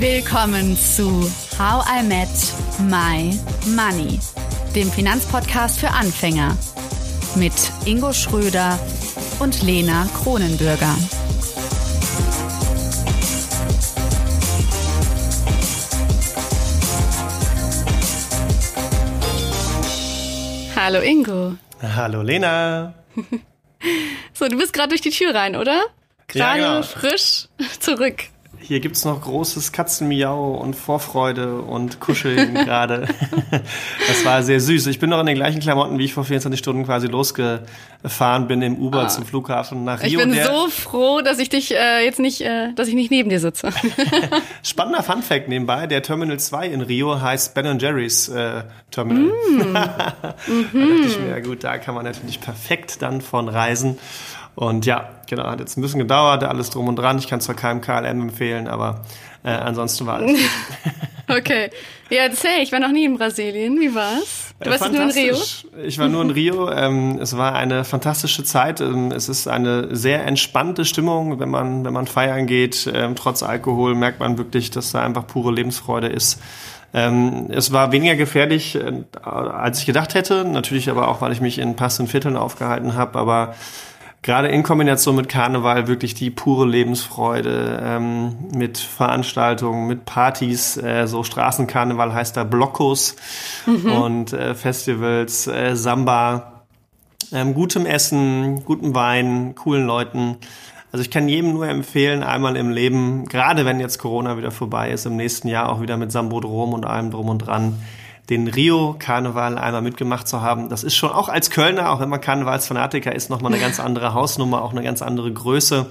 Willkommen zu How I Met My Money, dem Finanzpodcast für Anfänger mit Ingo Schröder und Lena Kronenbürger. Hallo Ingo. Hallo Lena. So, du bist gerade durch die Tür rein, oder? Gerade Ja, genau. frisch zurück. Hier gibt's noch großes Katzenmiau und Vorfreude und Kuscheln gerade. Das war sehr süß. Ich bin noch in den gleichen Klamotten, wie ich vor 24 Stunden quasi losgefahren bin im Uber zum Flughafen nach Ah. Ich Rio. bin so froh, dass ich dich äh, jetzt nicht, äh, dass ich nicht neben dir sitze. Spannender Funfact nebenbei, der Terminal 2 in Rio heißt Ben Jerry's äh, Terminal. Mm. da dachte ich mir, ja gut, da kann man natürlich perfekt dann von reisen. Und ja, genau, hat jetzt ein bisschen gedauert, alles drum und dran. Ich kann zwar keinem KLM empfehlen, aber äh, ansonsten war alles gut. Okay. Ja, erzähl, ich war noch nie in Brasilien. Wie war's? Du warst nur in Rio? Ich war nur in Rio. Ähm, es war eine fantastische Zeit. Ähm, es ist eine sehr entspannte Stimmung, wenn man, wenn man feiern geht. Ähm, trotz Alkohol merkt man wirklich, dass da einfach pure Lebensfreude ist. Ähm, es war weniger gefährlich, äh, als ich gedacht hätte. Natürlich aber auch, weil ich mich in passenden Vierteln aufgehalten habe. Aber gerade in Kombination mit Karneval wirklich die pure Lebensfreude ähm, mit Veranstaltungen, mit Partys, äh, so Straßenkarneval heißt da Blockos und äh, Festivals, äh, Samba, ähm, gutem Essen, gutem Wein, coolen Leuten. Also ich kann jedem nur empfehlen, einmal im Leben, gerade wenn jetzt Corona wieder vorbei ist, im nächsten Jahr auch wieder mit Sambodrom und allem drum und dran, den Rio-Karneval einmal mitgemacht zu haben. Das ist schon auch als Kölner, auch wenn man Karnevalsfanatiker ist, nochmal eine ganz andere Hausnummer, auch eine ganz andere Größe.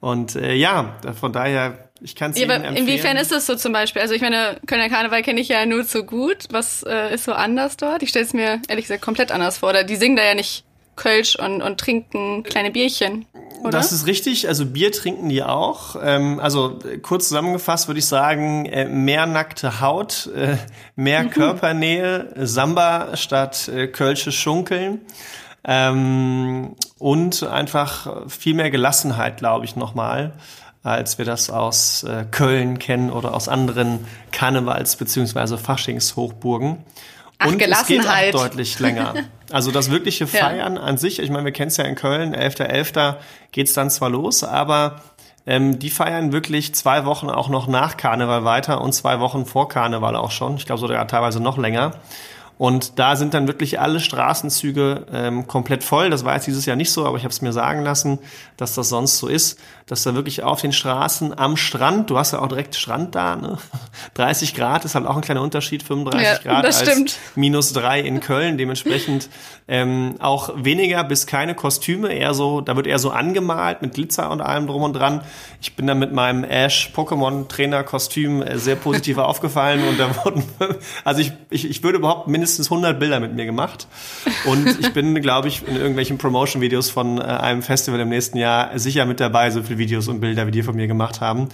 Und äh, ja, von daher, ich kann es Ja, aber empfehlen. inwiefern ist das so zum Beispiel? Also ich meine, Kölner Karneval kenne ich ja nur zu gut. Was äh, ist so anders dort? Ich stelle es mir ehrlich gesagt komplett anders vor. Oder die singen da ja nicht Kölsch und, und trinken kleine Bierchen. Oder? Das ist richtig. Also Bier trinken die auch. Ähm, also kurz zusammengefasst würde ich sagen, äh, mehr nackte Haut, äh, mehr Körpernähe, Samba statt äh, Kölsche Schunkeln. Ähm, und einfach viel mehr Gelassenheit, glaube ich, nochmal, als wir das aus äh, Köln kennen oder aus anderen Karnevals- bzw. Faschingshochburgen. Ach, und es geht Gelassenheit. auch deutlich länger. Also das wirkliche Ja. Feiern an sich, ich meine, wir kennen es ja in Köln, 11.11. geht's dann zwar los, aber ähm, die feiern wirklich zwei Wochen auch noch nach Karneval weiter und zwei Wochen vor Karneval auch schon. Ich glaube sogar teilweise noch länger. Und da sind dann wirklich alle Straßenzüge ähm, komplett voll. Das war jetzt dieses Jahr nicht so, aber ich habe es mir sagen lassen, dass das sonst so ist, dass da wirklich auf den Straßen am Strand, du hast ja auch direkt Strand da, ne? 30 Grad ist halt auch ein kleiner Unterschied, 35 Ja, Grad als stimmt. minus drei in Köln. Dementsprechend ähm, auch weniger bis keine Kostüme, eher so, da wird eher so angemalt mit Glitzer und allem drum und dran. Ich bin da mit meinem Ash Pokémon Trainer Kostüm äh, sehr positiv aufgefallen und da wurden, also ich, ich, ich würde überhaupt mindestens 100 Bilder mit mir gemacht und ich bin, glaube ich, in irgendwelchen Promotion Videos von äh, einem Festival im nächsten Jahr sicher mit dabei, so viele Videos und Bilder, wie die von mir gemacht haben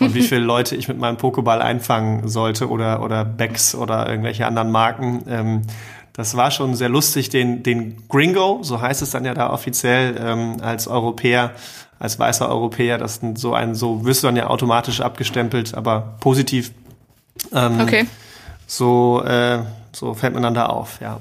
und wie viele Leute ich mit meinem Pokéball einfangen sollte oder oder Becks oder irgendwelche anderen Marken. Ähm, das war schon sehr lustig, den, den Gringo, so heißt es dann ja da offiziell, ähm, als Europäer, als weißer Europäer, das so ein, so wirst du dann ja automatisch abgestempelt, aber positiv. Ähm, okay. So, äh, so fällt man dann da auf, ja.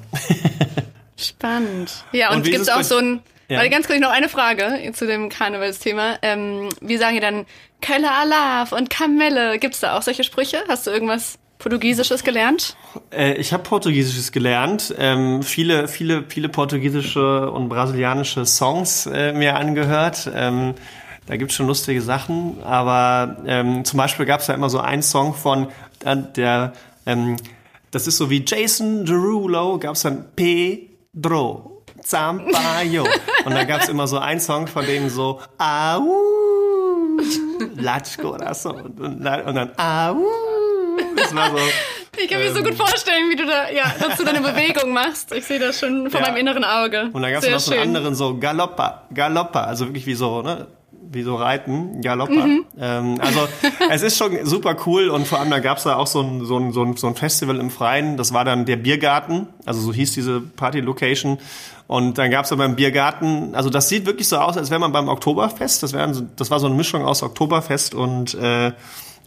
Spannend. Ja, und, Und gibt es es auch so ein. Ja. Warte, ganz kurz noch eine Frage zu dem Karnevalsthema. Ähm, wir sagen ja dann Köller Alav und Kamelle. Gibt's da auch solche Sprüche? Hast du irgendwas Portugiesisches gelernt? Äh, ich habe Portugiesisches gelernt, ähm, viele, viele, viele portugiesische und brasilianische Songs äh, mir angehört. Ähm, da gibt's schon lustige Sachen, aber ähm, zum Beispiel gab's da immer so einen Song von äh, der, ähm, das ist so wie Jason Derulo, gab's dann Pedro Zampayo und da gab's immer so einen Song von denen so Au, Latch Corazon und dann, und dann Au. Das war so. Ich kann mir so Ähm. gut vorstellen, wie du da ja, dazu deine Bewegung machst. Ich sehe das schon vor Ja. meinem inneren Auge. Und dann gab es noch so einen anderen so Galoppa, Galoppa, also wirklich wie so, ne? Wie so Reiten, Galoppa. Mhm. Ähm, also es ist schon super cool und vor allem da gab es da auch so ein, so, ein, so, ein, so ein Festival im Freien, das war dann der Biergarten, also so hieß diese Party-Location. Und dann gab es da beim Biergarten, also das sieht wirklich so aus, als wäre man beim Oktoberfest. Das, so, das war so eine Mischung aus Oktoberfest und äh,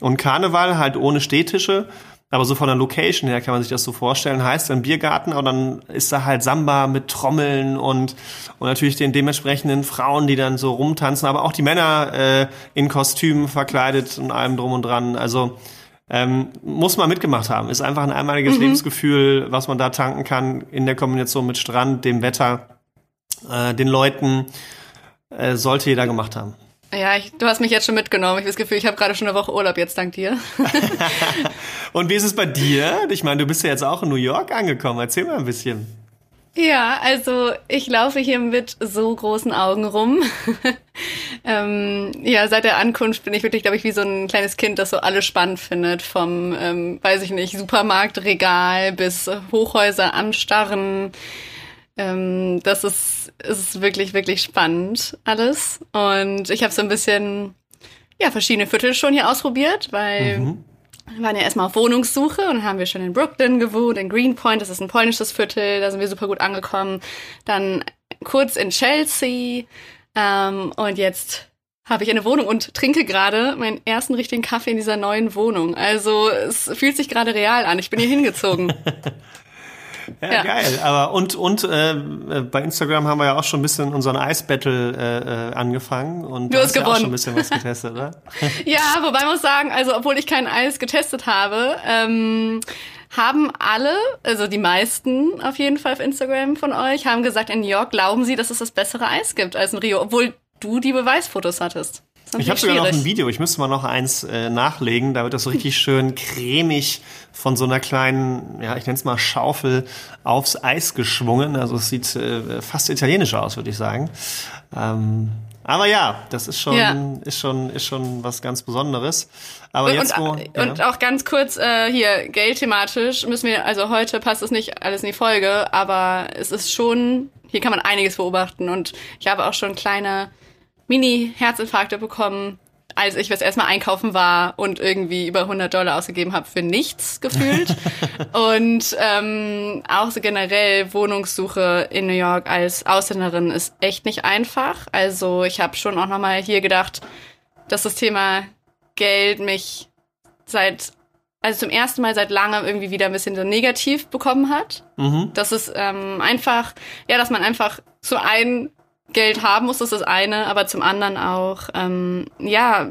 Und Karneval halt ohne Städtische. Aber so von der Location her kann man sich das so vorstellen. Heißt ein Biergarten, aber dann ist da halt Samba mit Trommeln und, und natürlich den dementsprechenden Frauen, die dann so rumtanzen, aber auch die Männer äh, in Kostümen verkleidet und allem drum und dran. Also ähm, muss man mitgemacht haben. Ist einfach ein einmaliges mhm. Lebensgefühl, was man da tanken kann in der Kombination mit Strand, dem Wetter, äh, den Leuten. Äh, sollte jeder gemacht haben. Ja, ich, du hast mich jetzt schon mitgenommen. Ich habe das Gefühl, ich habe gerade schon eine Woche Urlaub jetzt dank dir. Und wie ist es bei dir? Ich meine, du bist ja jetzt auch in New York angekommen. Erzähl mal ein bisschen. Ja, also ich laufe hier mit so großen Augen rum. ähm, ja, seit der Ankunft bin ich wirklich, glaube ich, wie so ein kleines Kind, das so alles spannend findet. Vom, ähm, weiß ich nicht, Supermarktregal bis Hochhäuser anstarren. Ähm, das ist, ist wirklich, wirklich spannend alles. Und ich habe so ein bisschen, ja, verschiedene Viertel schon hier ausprobiert, weil mhm. wir waren ja erstmal auf Wohnungssuche und haben wir schon in Brooklyn gewohnt, in Greenpoint, das ist ein polnisches Viertel, da sind wir super gut angekommen. Dann kurz in Chelsea ähm, und jetzt habe ich eine Wohnung und trinke gerade meinen ersten richtigen Kaffee in dieser neuen Wohnung. Also es fühlt sich gerade real an. Ich bin hier hingezogen. Ja, ja, geil. Aber und und äh, bei Instagram haben wir ja auch schon ein bisschen unseren Eisbattle äh, äh, angefangen und du hast, gewonnen. Ja auch schon ein bisschen was getestet, oder? ja, wobei muss sagen, also obwohl ich kein Eis getestet habe, ähm, haben alle, also die meisten auf jeden Fall auf Instagram von euch, haben gesagt, in New York glauben sie, dass es das bessere Eis gibt als in Rio, obwohl du die Beweisfotos hattest. Ich habe sogar noch ein Video, ich müsste mal noch eins äh, nachlegen, da wird das so richtig schön cremig von so einer kleinen, ja, ich nenne es mal Schaufel aufs Eis geschwungen. Also es sieht äh, fast italienisch aus, würde ich sagen. Ähm, aber ja, das ist schon, ja. ist schon, ist schon was ganz Besonderes. Aber und, jetzt wo, ja. und auch ganz kurz äh, hier geldthematisch müssen wir, also heute passt es nicht alles in die Folge, aber es ist schon, hier kann man einiges beobachten und ich habe auch schon kleine Mini-Herzinfarkte bekommen, als ich das erstmal einkaufen war und irgendwie über 100 Dollar ausgegeben habe für nichts gefühlt. und ähm, auch so generell Wohnungssuche in New York als Ausländerin ist echt nicht einfach. Also ich habe schon auch nochmal hier gedacht, dass das Thema Geld mich seit also zum ersten Mal seit langem irgendwie wieder ein bisschen so negativ bekommen hat. Mhm. Das ist ähm, einfach, ja, dass man einfach so ein Geld haben muss, das ist das eine, aber zum anderen auch, ähm, ja,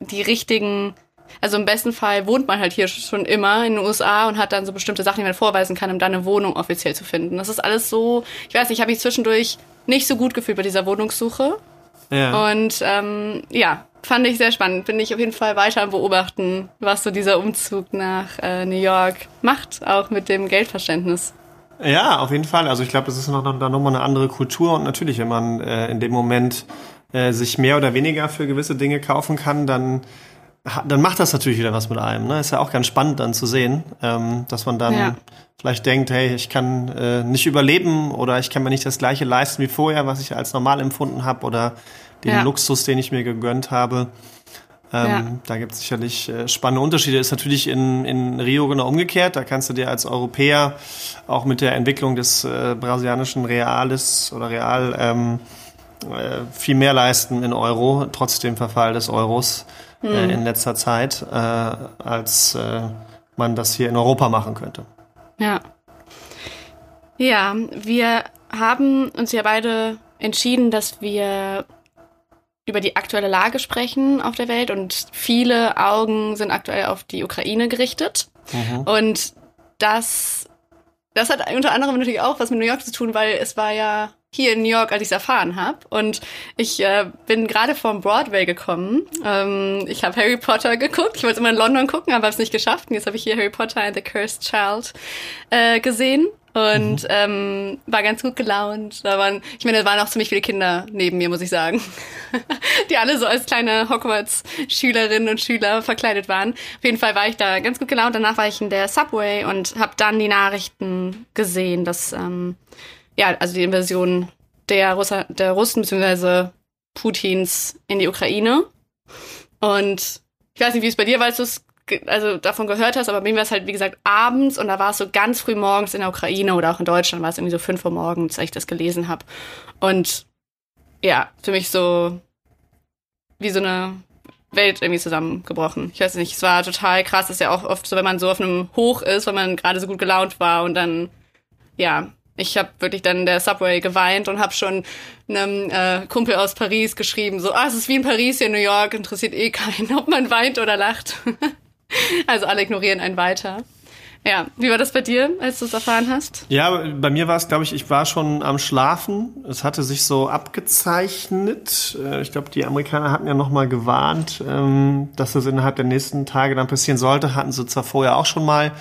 die richtigen, also im besten Fall wohnt man halt hier schon immer in den USA und hat dann so bestimmte Sachen, die man vorweisen kann, um dann eine Wohnung offiziell zu finden. Das ist alles so, ich weiß nicht, habe ich zwischendurch nicht so gut gefühlt bei dieser Wohnungssuche. Ja. Und ähm, ja, fand ich sehr spannend. Bin ich auf jeden Fall weiter am Beobachten, was so dieser Umzug nach äh, New York macht, auch mit dem Geldverständnis. Ja, auf jeden Fall. Also ich glaube, das ist noch, noch, noch mal eine andere Kultur und natürlich, wenn man äh, in dem Moment äh, sich mehr oder weniger für gewisse Dinge kaufen kann, dann dann macht das natürlich wieder was mit einem. Ne? Ist ja auch ganz spannend dann zu sehen, ähm, dass man dann ja. vielleicht denkt, hey, ich kann äh, nicht überleben oder ich kann mir nicht das gleiche leisten wie vorher, was ich als normal empfunden habe oder den ja. Luxus, den ich mir gegönnt habe. Ähm, ja. Da gibt es sicherlich äh, spannende Unterschiede. Ist natürlich in, in Rio genau umgekehrt. Da kannst du dir als Europäer auch mit der Entwicklung des äh, brasilianischen Reales oder Real ähm, äh, viel mehr leisten in Euro, trotz dem Verfall des Euros äh, in letzter Zeit, äh, als äh, man das hier in Europa machen könnte. Ja. Ja, wir haben uns ja beide entschieden, dass wir über die aktuelle Lage sprechen auf der Welt und viele Augen sind aktuell auf die Ukraine gerichtet. Mhm. Und das, das hat unter anderem natürlich auch was mit New York zu tun, weil es war ja hier in New York, als ich es erfahren habe. Und ich äh, bin gerade vom Broadway gekommen. Ähm, ich habe Harry Potter geguckt. Ich wollte es immer in London gucken, aber habe es nicht geschafft. Und jetzt habe ich hier Harry Potter and the Cursed Child äh, gesehen und mhm. ähm, war ganz gut gelaunt. Da waren, ich meine, da waren auch ziemlich viele Kinder neben mir, muss ich sagen, die alle so als kleine Hogwarts-Schülerinnen und Schüler verkleidet waren. Auf jeden Fall war ich da ganz gut gelaunt. Danach war ich in der Subway und habe dann die Nachrichten gesehen, dass ähm, ja, also die Invasion der, Russa der Russen bzw. Putins in die Ukraine. Und ich weiß nicht, wie es bei dir war, als du es also davon gehört hast, aber bei mir war es halt, wie gesagt, abends und da war es so ganz früh morgens in der Ukraine oder auch in Deutschland war es irgendwie so fünf Uhr morgens, als ich das gelesen habe. Und ja, für mich so wie so eine Welt irgendwie zusammengebrochen. Ich weiß nicht, es war total krass. Das ist ja auch oft so, wenn man so auf einem Hoch ist, wenn man gerade so gut gelaunt war und dann, ja, ich habe wirklich dann in der Subway geweint und habe schon einem äh, Kumpel aus Paris geschrieben, so, ah, es ist wie in Paris hier in New York, interessiert eh keinen, ob man weint oder lacht. Also alle ignorieren einen weiter. Ja, wie war das bei dir, als du es erfahren hast? Ja, bei mir war es, glaube ich, ich war schon am Schlafen. Es hatte sich so abgezeichnet. Äh, ich glaube, die Amerikaner hatten ja noch mal gewarnt, ähm, dass das innerhalb der nächsten Tage dann passieren sollte. Hatten sie zwar vorher auch schon mal,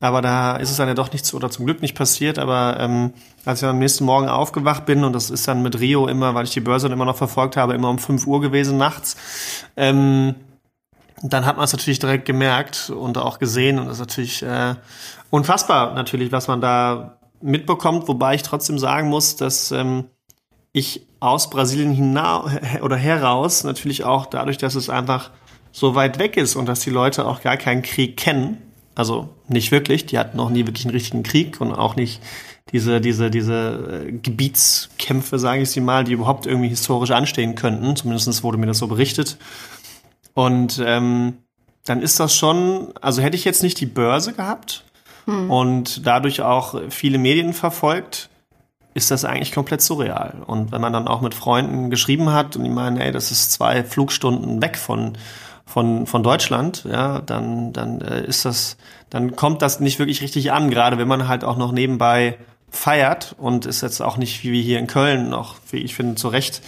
aber da ist es dann ja doch nichts oder zum Glück nicht passiert. Aber ähm, als ich am nächsten Morgen aufgewacht bin, und das ist dann mit Rio immer, weil ich die Börse immer noch verfolgt habe, immer um 5 Uhr gewesen nachts, ähm, dann hat man es natürlich direkt gemerkt und auch gesehen und das ist natürlich äh, unfassbar natürlich, was man da mitbekommt, wobei ich trotzdem sagen muss, dass ähm, ich aus Brasilien hinaus oder heraus natürlich auch dadurch, dass es einfach so weit weg ist und dass die Leute auch gar keinen Krieg kennen, also nicht wirklich, die hatten noch nie wirklich einen richtigen Krieg und auch nicht diese diese diese äh, Gebietskämpfe, sage ich sie mal, die überhaupt irgendwie historisch anstehen könnten. Zumindest wurde mir das so berichtet. Und ähm, dann ist das schon, also hätte ich jetzt nicht die Börse gehabt hm. und dadurch auch viele Medien verfolgt, ist das eigentlich komplett surreal. Und wenn man dann auch mit Freunden geschrieben hat und die meinen, ey, das ist zwei Flugstunden weg von von von Deutschland, ja, dann dann äh, ist das, dann kommt das nicht wirklich richtig an, gerade wenn man halt auch noch nebenbei feiert und ist jetzt auch nicht wie hier in Köln noch, wie ich finde, zu Recht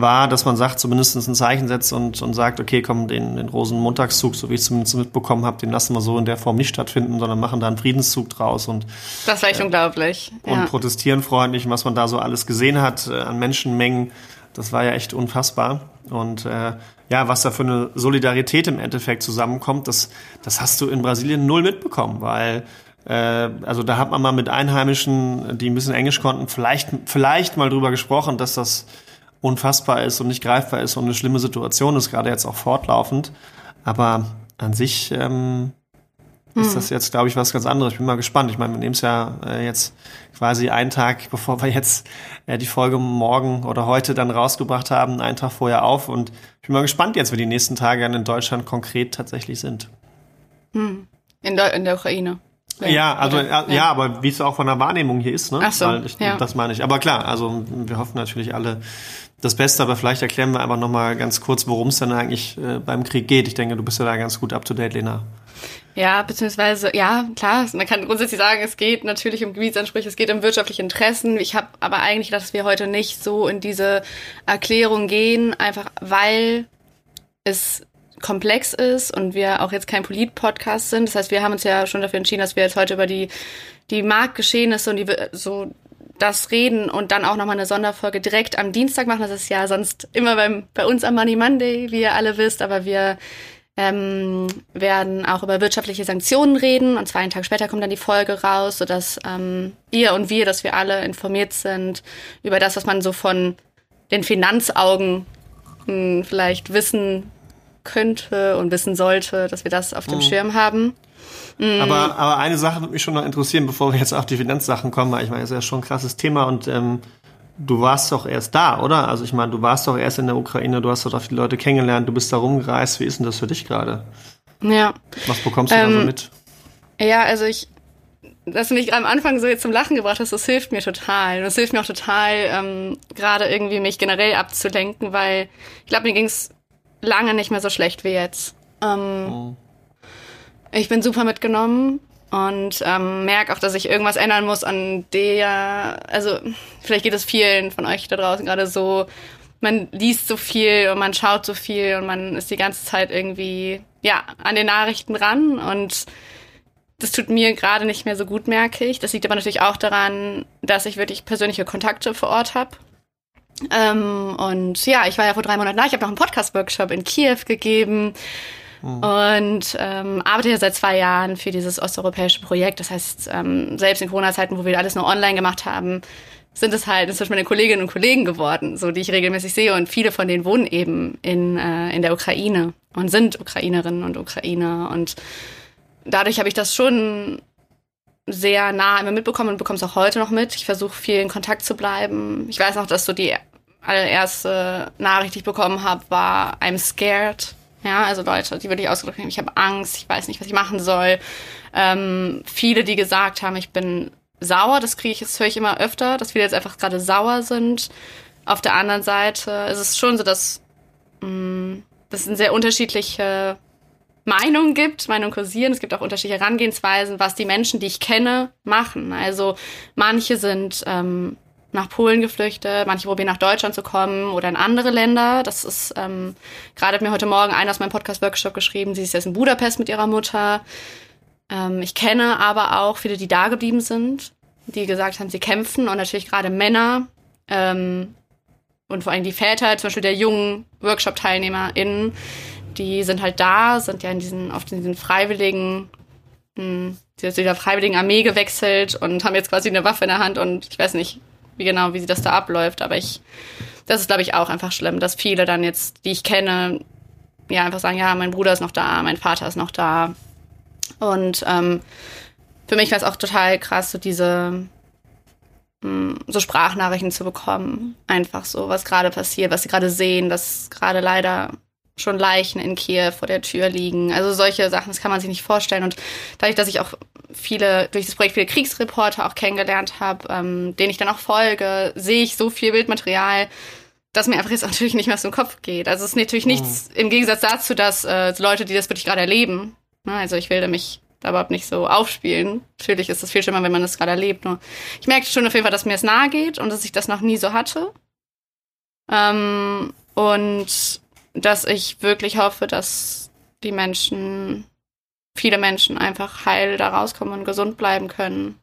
war, dass man sagt, zumindest ein Zeichen setzt und, und sagt, okay, komm, den, den Rosenmontagszug, so wie ich es zumindest mitbekommen habe, den lassen wir so in der Form nicht stattfinden, sondern machen da einen Friedenszug draus und das war echt äh, unglaublich. Und ja. protestieren freundlich, was man da so alles gesehen hat äh, an Menschenmengen, das war ja echt unfassbar. Und äh, ja, was da für eine Solidarität im Endeffekt zusammenkommt, das, das hast du in Brasilien null mitbekommen, weil äh, also da hat man mal mit Einheimischen, die ein bisschen Englisch konnten, vielleicht, vielleicht mal drüber gesprochen, dass das unfassbar ist und nicht greifbar ist und eine schlimme Situation ist, gerade jetzt auch fortlaufend. Aber an sich ähm, hm. ist das jetzt, glaube ich, was ganz anderes. Ich bin mal gespannt. Ich meine, wir nehmen es ja äh, jetzt quasi einen Tag, bevor wir jetzt äh, die Folge morgen oder heute dann rausgebracht haben, einen Tag vorher auf. Und ich bin mal gespannt jetzt, wie die nächsten Tage in Deutschland konkret tatsächlich sind. Hm. In, der, in der Ukraine. Ja, also ja, ja, aber wie es auch von der Wahrnehmung hier ist, ne? Ach so, ich, ja. Das meine ich. Aber klar, also wir hoffen natürlich alle das Beste, aber vielleicht erklären wir einfach nochmal ganz kurz, worum es dann eigentlich äh, beim Krieg geht. Ich denke, du bist ja da ganz gut up to date, Lena. Ja, beziehungsweise, ja, klar, man kann grundsätzlich sagen, es geht natürlich um Gebietsansprüche, es geht um wirtschaftliche Interessen. Ich habe aber eigentlich gedacht, dass wir heute nicht so in diese Erklärung gehen, einfach weil es komplex ist und wir auch jetzt kein Polit-Podcast sind. Das heißt, wir haben uns ja schon dafür entschieden, dass wir jetzt heute über die, die Marktgeschehnisse und die, so das reden und dann auch nochmal eine Sonderfolge direkt am Dienstag machen. Das ist ja sonst immer beim, bei uns am Money Monday, wie ihr alle wisst, aber wir ähm, werden auch über wirtschaftliche Sanktionen reden und zwar einen Tag später kommt dann die Folge raus, sodass ähm, ihr und wir, dass wir alle informiert sind über das, was man so von den Finanzaugen mh, hm, vielleicht wissen könnte und wissen sollte, dass wir das auf dem mhm. Schirm haben. Mhm. Aber, aber eine Sache würde mich schon noch interessieren, bevor wir jetzt auf die Finanzsachen kommen, weil ich meine, das ist ja schon ein krasses Thema und ähm, du warst doch erst da, oder? Also ich meine, du warst doch erst in der Ukraine, du hast dort viele Leute kennengelernt, du bist da rumgereist. Wie ist denn das für dich gerade? Ja. Was bekommst du ähm, da so mit? Ja, also ich, dass du mich am Anfang so jetzt zum Lachen gebracht hast, das hilft mir total. Und das hilft mir auch total, ähm, gerade irgendwie mich generell abzulenken, weil ich glaube, mir ging es lange nicht mehr so schlecht wie jetzt. Ähm, oh. Ich bin super mitgenommen und ähm, merke auch, dass ich irgendwas ändern muss an der, also vielleicht geht es vielen von euch da draußen gerade so, man liest so viel und man schaut so viel und man ist die ganze Zeit irgendwie, ja, an den Nachrichten ran und das tut mir gerade nicht mehr so gut, merke ich. Das liegt aber natürlich auch daran, dass ich wirklich persönliche Kontakte vor Ort habe. Ähm, und ja, ich war ja vor drei Monaten da. Ich habe noch einen Podcast-Workshop in Kiew gegeben. Mhm. Und ähm, arbeite ja seit zwei Jahren für dieses osteuropäische Projekt. Das heißt, ähm, selbst in Corona-Zeiten, wo wir alles nur online gemacht haben, sind es halt inzwischen meine Kolleginnen und Kollegen geworden, so die ich regelmäßig sehe. Und viele von denen wohnen eben in, äh, in der Ukraine und sind Ukrainerinnen und Ukrainer. Und dadurch habe ich das schon sehr nah immer mitbekommen und bekomme es auch heute noch mit. Ich versuche viel in Kontakt zu bleiben. Ich weiß noch, dass so die allererste Nachricht, die ich bekommen habe, war I'm scared Ja, also Leute, die wirklich ausgedrückt haben, ich habe Angst, ich weiß nicht, was ich machen soll. Ähm, viele, die gesagt haben, ich bin sauer, das kriege ich, das höre ich immer öfter, dass viele jetzt einfach gerade sauer sind. Auf der anderen Seite ist es schon so, dass mh, mm, das eine sehr unterschiedliche Meinungen gibt, Meinungen kursieren. Es gibt auch unterschiedliche Herangehensweisen, was die Menschen, die ich kenne, machen. Also manche sind ähm, nach Polen geflüchtet, manche probieren nach Deutschland zu kommen oder in andere Länder. Das ist, ähm, gerade hat mir heute Morgen einer aus meinem Podcast-Workshop geschrieben, sie ist jetzt in Budapest mit ihrer Mutter. Ähm, ich kenne aber auch viele, die da geblieben sind, die gesagt haben, sie kämpfen und natürlich gerade Männer ähm, und vor allem die Väter, zum Beispiel der jungen Workshop-TeilnehmerInnen, die sind halt da, sind ja in diesen, auf diesen freiwilligen, mh, hm, dieser freiwilligen Armee gewechselt und haben jetzt quasi eine Waffe in der Hand und ich weiß nicht, wie genau, wie das da abläuft, aber ich, das ist glaube ich auch einfach schlimm, dass viele dann jetzt, die ich kenne, ja einfach sagen, ja, mein Bruder ist noch da, mein Vater ist noch da. Und ähm, für mich war es auch total krass, so diese hm, so Sprachnachrichten zu bekommen, einfach so, was gerade passiert, was sie gerade sehen, dass gerade leider schon Leichen in Kiew vor der Tür liegen. Also solche Sachen, das kann man sich nicht vorstellen. Und dadurch, dass ich auch viele, durch das Projekt viele Kriegsreporter auch kennengelernt habe, ähm, denen ich dann auch folge, sehe ich so viel Bildmaterial, dass mir einfach jetzt natürlich nicht mehr aus dem Kopf geht. Also es ist natürlich oh. nichts im Gegensatz dazu, dass äh, Leute, die das wirklich gerade erleben, ne, also ich will mich da überhaupt nicht so aufspielen. Natürlich ist es viel schlimmer, wenn man das gerade erlebt. Nur ich merke schon auf jeden Fall, dass mir es nahe geht und dass ich das noch nie so hatte. Ähm, und dass ich wirklich hoffe, dass die Menschen, viele Menschen einfach heil da rauskommen und gesund bleiben können.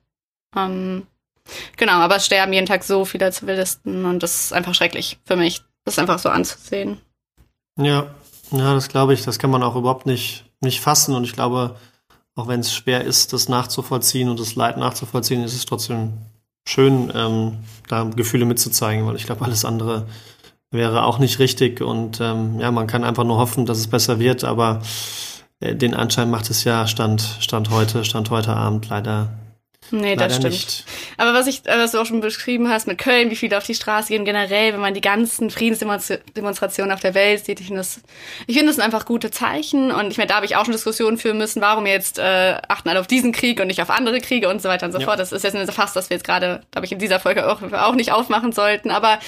Ähm, genau, aber es sterben jeden Tag so viele Zivilisten und das ist einfach schrecklich für mich, das einfach so anzusehen. Ja, ja, das glaube ich, das kann man auch überhaupt nicht, nicht fassen und ich glaube, auch wenn es schwer ist, das nachzuvollziehen und das Leid nachzuvollziehen, ist es trotzdem schön, ähm, da Gefühle mitzuzeigen, weil ich glaube, alles andere wäre auch nicht richtig. Und ähm, ja, man kann einfach nur hoffen, dass es besser wird, aber äh, den Anschein macht es ja Stand, Stand heute, Stand heute Abend leider. Nee, das stimmt. Nicht. Aber was ich, was du auch schon beschrieben hast mit Köln, wie viele auf die Straße gehen, generell, wenn man die ganzen Friedensdemonstrationen auf der Welt sieht, ich finde das, ich finde das sind einfach gute Zeichen. Und ich meine, da habe ich auch schon Diskussionen führen müssen, warum jetzt äh, achten alle auf diesen Krieg und nicht auf andere Kriege und so weiter und so ja. fort. Das ist jetzt ein Fass, das wir jetzt gerade, glaube ich, in dieser Folge auch, auch nicht aufmachen sollten. Aber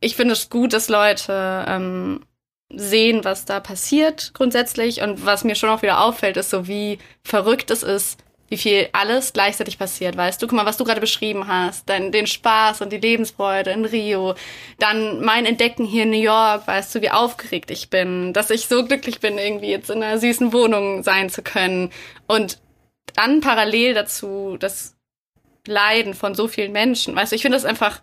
ich finde es gut, dass Leute ähm, sehen, was da passiert grundsätzlich. Und was mir schon auch wieder auffällt, ist so, wie verrückt es ist, wie viel alles gleichzeitig passiert, weißt du? Guck mal, was du gerade beschrieben hast, dein, den Spaß und die Lebensfreude in Rio, dann mein Entdecken hier in New York, weißt du, wie aufgeregt ich bin, dass ich so glücklich bin, irgendwie jetzt in einer süßen Wohnung sein zu können. Und dann parallel dazu das Leiden von so vielen Menschen, weißt du, ich finde das einfach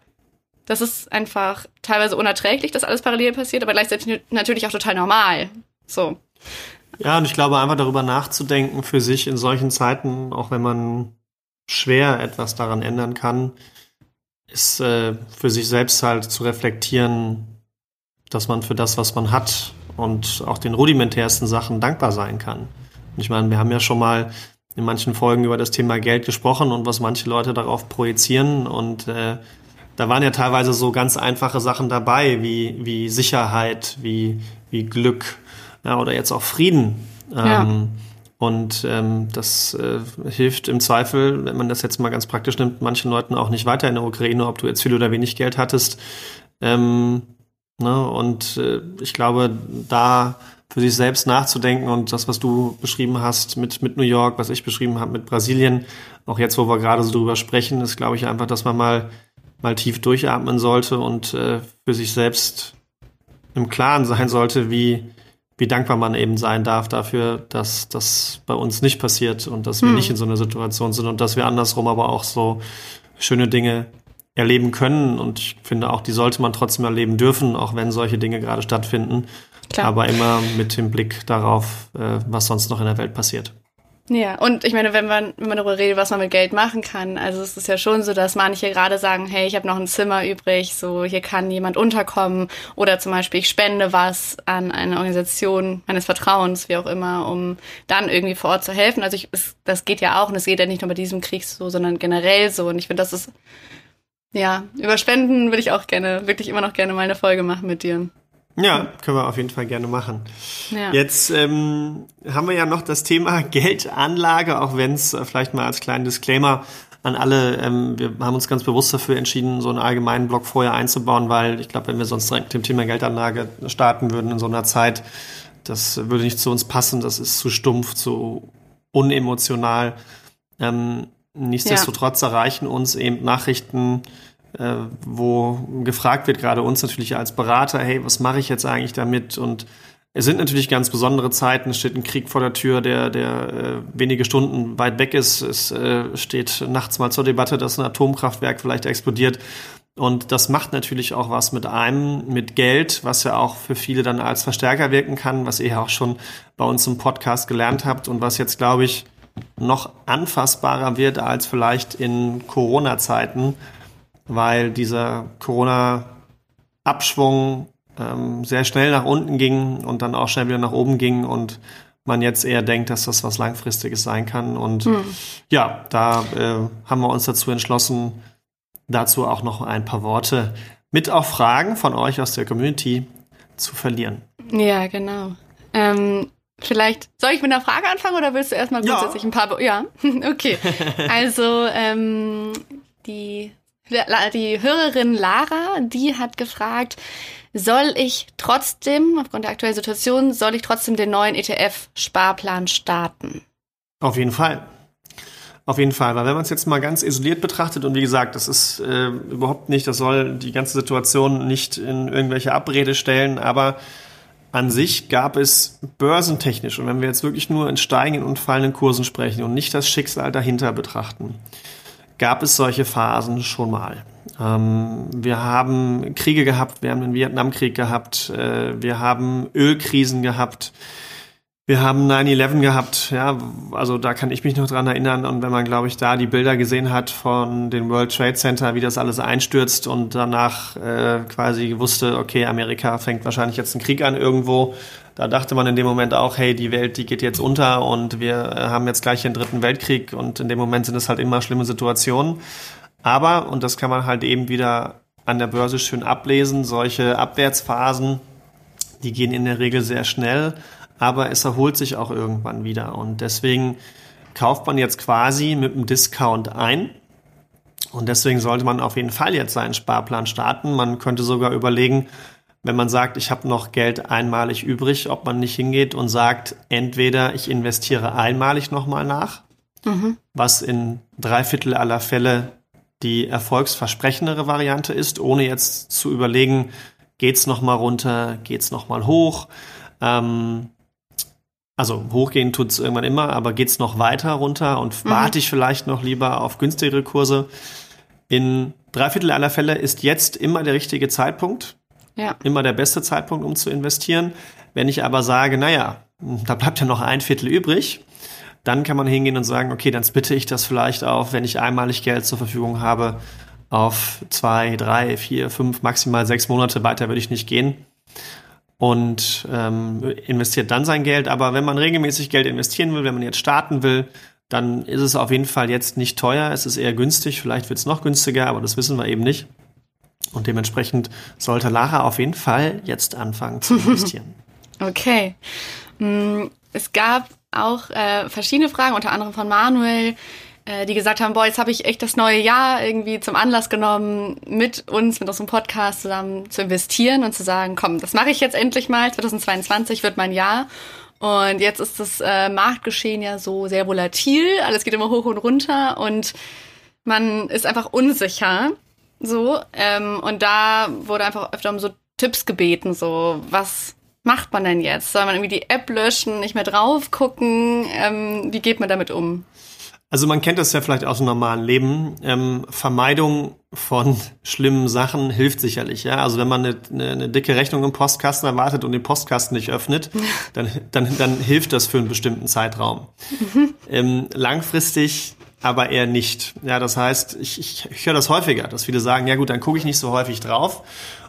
das ist einfach teilweise unerträglich, dass alles parallel passiert, aber gleichzeitig natürlich auch total normal. So. Ja, und ich glaube, einfach darüber nachzudenken für sich in solchen Zeiten, auch wenn man schwer etwas daran ändern kann, ist äh, für sich selbst halt zu reflektieren, dass man für das, was man hat und auch den rudimentärsten Sachen dankbar sein kann. Und ich meine, wir haben ja schon mal in manchen Folgen über das Thema Geld gesprochen und was manche Leute darauf projizieren und äh, da waren ja teilweise so ganz einfache Sachen dabei, wie, wie Sicherheit, wie, wie Glück ja, oder jetzt auch Frieden. Ja. Ähm, und ähm, das äh, hilft im Zweifel, wenn man das jetzt mal ganz praktisch nimmt, manchen Leuten auch nicht weiter in der Ukraine, ob du jetzt viel oder wenig Geld hattest. Ähm, ne? Und äh, ich glaube, da für sich selbst nachzudenken und das, was du beschrieben hast mit, mit New York, was ich beschrieben habe mit Brasilien, auch jetzt, wo wir gerade so drüber sprechen, ist, glaube ich, einfach, dass man mal mal tief durchatmen sollte und äh, für sich selbst im Klaren sein sollte, wie, wie dankbar man eben sein darf dafür, dass das bei uns nicht passiert und dass wir hm. nicht in so einer Situation sind und dass wir andersrum aber auch so schöne Dinge erleben können. Und ich finde auch, die sollte man trotzdem erleben dürfen, auch wenn solche Dinge gerade stattfinden. Klar. Aber immer mit dem Blick darauf, äh, was sonst noch in der Welt passiert. Ja, und ich meine, wenn man, wenn man darüber redet, was man mit Geld machen kann, also es ist ja schon so, dass manche gerade sagen, hey, ich habe noch ein Zimmer übrig, so hier kann jemand unterkommen oder zum Beispiel ich spende was an eine Organisation meines Vertrauens, wie auch immer, um dann irgendwie vor Ort zu helfen. Also ich, es, das geht ja auch und es geht ja nicht nur bei diesem Krieg so, sondern generell so. Und ich finde, das ist, ja, über Spenden würde ich auch gerne, wirklich immer noch gerne mal eine Folge machen mit dir. Ja, können wir auf jeden Fall gerne machen. Ja. Jetzt ähm, haben wir ja noch das Thema Geldanlage, auch wenn es äh, vielleicht mal als kleinen Disclaimer an alle, ähm, wir haben uns ganz bewusst dafür entschieden, so einen allgemeinen Blog vorher einzubauen, weil ich glaube, wenn wir sonst direkt mit dem Thema Geldanlage starten würden in so einer Zeit, das würde nicht zu uns passen, das ist zu stumpf, zu unemotional. Ähm, nichtsdestotrotz ja. erreichen uns eben Nachrichten, wo gefragt wird, gerade uns natürlich als Berater, hey, was mache ich jetzt eigentlich damit? Und es sind natürlich ganz besondere Zeiten. Es steht ein Krieg vor der Tür, der, der äh, wenige Stunden weit weg ist. Es äh, steht nachts mal zur Debatte, dass ein Atomkraftwerk vielleicht explodiert. Und das macht natürlich auch was mit einem, mit Geld, was ja auch für viele dann als Verstärker wirken kann, was ihr ja auch schon bei uns im Podcast gelernt habt und was jetzt, glaube ich, noch anfassbarer wird als vielleicht in Corona-Zeiten, weil dieser Corona-Abschwung ähm, sehr schnell nach unten ging und dann auch schnell wieder nach oben ging und man jetzt eher denkt, dass das was Langfristiges sein kann. Und hm. ja, da äh, haben wir uns dazu entschlossen, dazu auch noch ein paar Worte mit auch Fragen von euch aus der Community zu verlieren. Ja, genau. Ähm, vielleicht soll ich mit einer Frage anfangen oder willst du erstmal grundsätzlich ja. ein paar? Be ja, okay. Also ähm, die die Hörerin Lara, die hat gefragt, soll ich trotzdem, aufgrund der aktuellen Situation, soll ich trotzdem den neuen ETF-Sparplan starten? Auf jeden Fall. Auf jeden Fall, weil wenn man es jetzt mal ganz isoliert betrachtet und wie gesagt, das ist äh, überhaupt nicht, das soll die ganze Situation nicht in irgendwelche Abrede stellen, aber an sich gab es börsentechnisch und wenn wir jetzt wirklich nur in steigenden und fallenden Kursen sprechen und nicht das Schicksal dahinter betrachten, gab es solche Phasen schon mal. Ähm, wir haben Kriege gehabt, wir haben den Vietnamkrieg gehabt, äh, wir haben Ölkrisen gehabt, wir haben 9-11 gehabt, ja, also da kann ich mich noch dran erinnern. Und wenn man, glaube ich, da die Bilder gesehen hat von den World Trade Center, wie das alles einstürzt und danach äh, quasi wusste, okay, Amerika fängt wahrscheinlich jetzt einen Krieg an irgendwo, da dachte man in dem Moment auch, hey, die Welt, die geht jetzt unter und wir äh, haben jetzt gleich den dritten Weltkrieg und in dem Moment sind es halt immer schlimme Situationen. Aber, und das kann man halt eben wieder an der Börse schön ablesen, solche Abwärtsphasen, die gehen in der Regel sehr schnell aber es erholt sich auch irgendwann wieder. Und deswegen kauft man jetzt quasi mit einem Discount ein. Und deswegen sollte man auf jeden Fall jetzt seinen Sparplan starten. Man könnte sogar überlegen, wenn man sagt, ich habe noch Geld einmalig übrig, ob man nicht hingeht und sagt, entweder ich investiere einmalig nochmal nach, mhm. was in drei Viertel aller Fälle die erfolgsversprechendere Variante ist, ohne jetzt zu überlegen, geht's noch mal runter, geht's noch mal hoch. Ähm, also hochgehen tut's irgendwann immer, aber geht's noch weiter runter und mhm. warte ich vielleicht noch lieber auf günstigere Kurse? In drei Viertel aller Fälle ist jetzt immer der richtige Zeitpunkt. Ja. Immer der beste Zeitpunkt, um zu investieren. Wenn ich aber sage, naja, da bleibt ja noch ein Viertel übrig, dann kann man hingehen und sagen, okay, dann splitte ich das vielleicht auf, wenn ich einmalig Geld zur Verfügung habe, auf zwei, drei, vier, fünf, maximal sechs Monate. Weiter würde ich nicht gehen und ähm, investiert dann sein Geld. Aber wenn man regelmäßig Geld investieren will, wenn man jetzt starten will, dann ist es auf jeden Fall jetzt nicht teuer. Es ist eher günstig. Vielleicht wird es noch günstiger, aber das wissen wir eben nicht. Und dementsprechend sollte Lara auf jeden Fall jetzt anfangen zu investieren. okay. Mm, es gab auch äh, verschiedene Fragen, unter anderem von Manuel, äh, die gesagt haben, boah, jetzt habe ich echt das neue Jahr irgendwie zum Anlass genommen, mit uns, mit unserem Podcast zusammen zu investieren und zu sagen, komm, das mache ich jetzt endlich mal. 2022 wird mein Jahr. Und jetzt ist das äh, Marktgeschehen ja so sehr volatil. Alles geht immer hoch und runter und man ist einfach unsicher. So. Ähm, und da wurde einfach öfter um so Tipps gebeten, so was macht man denn jetzt? Soll man irgendwie die App löschen, nicht mehr drauf gucken? Ähm, wie geht man damit um? Also man kennt das ja vielleicht aus dem normalen Leben. Ähm, Vermeidung von schlimmen Sachen hilft sicherlich. Ja, also wenn man eine, eine, eine, dicke Rechnung im Postkasten erwartet und den Postkasten nicht öffnet, dann, dann, dann hilft das für einen bestimmten Zeitraum. Mhm. Ähm, langfristig aber eher nicht. Ja, das heißt, ich, ich, ich höre das häufiger, dass viele sagen, ja gut, dann gucke ich nicht so häufig drauf.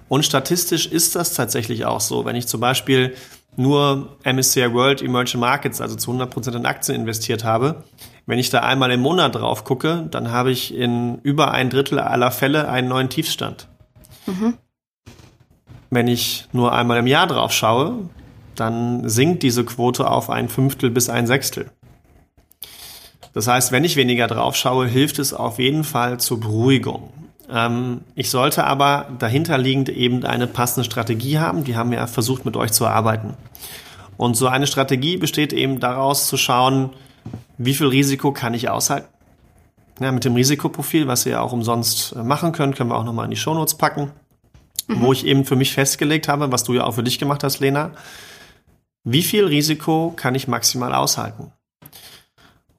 Und statistisch ist das tatsächlich auch so. Wenn ich zum Beispiel nur MSCI World Emerging Markets, also zu 100% in Aktien investiert habe, wenn ich da einmal im Monat drauf gucke, dann habe ich in über ein Drittel aller Fälle einen neuen Tiefstand. Mhm. wenn ich nur einmal im Jahr drauf schaue, dann sinkt diese Quote auf ein Fünftel bis ein Sechstel. Das heißt, wenn ich weniger drauf schaue, hilft es auf jeden Fall zur Beruhigung. Ähm, ich sollte aber dahinterliegend eben eine passende Strategie haben. Die haben wir versucht mit euch zu erarbeiten. Und so eine Strategie besteht eben daraus zu schauen, wie viel Risiko kann ich aushalten. Ja, mit dem Risikoprofil, was ihr auch umsonst äh, machen könnt, können wir auch nochmal in die Shownotes packen, mhm. wo ich eben für mich festgelegt habe, was du ja auch für dich gemacht hast, Lena. Wie viel Risiko kann ich maximal aushalten?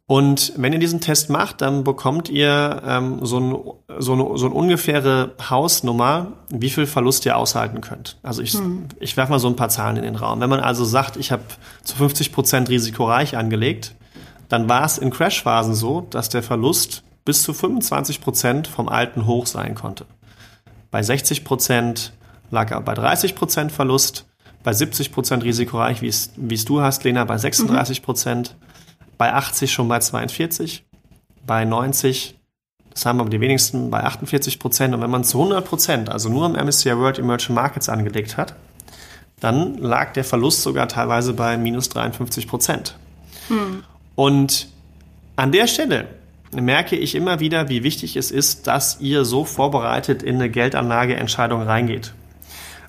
Und wenn ihr diesen Test macht, dann bekommt ihr ähm, so, ein, so, eine, so eine ungefähre Hausnummer, wie viel Verlust ihr aushalten könnt. Also ich, hm. ich werfe mal so ein paar Zahlen in den Raum. Wenn man also sagt, ich habe zu 50 Prozent risikoreich angelegt, dann war es in Crashphasen so, dass der Verlust bis zu 25 Prozent vom alten Hoch sein konnte. Bei 60 Prozent lag er bei 30 Prozent Verlust, bei 70 Prozent risikoreich, wie es du hast, Lena, bei 36 Prozent. Mhm bei 80 schon bei 42, bei 90, das haben aber die wenigsten, bei 48 Prozent. Und wenn man zu 100 Prozent, also nur im MSCI World Emerging Markets angelegt hat, dann lag der Verlust sogar teilweise bei minus 53 Prozent. Hm. Und an der Stelle merke ich immer wieder, wie wichtig es ist, dass ihr so vorbereitet in eine Geldanlageentscheidung reingeht.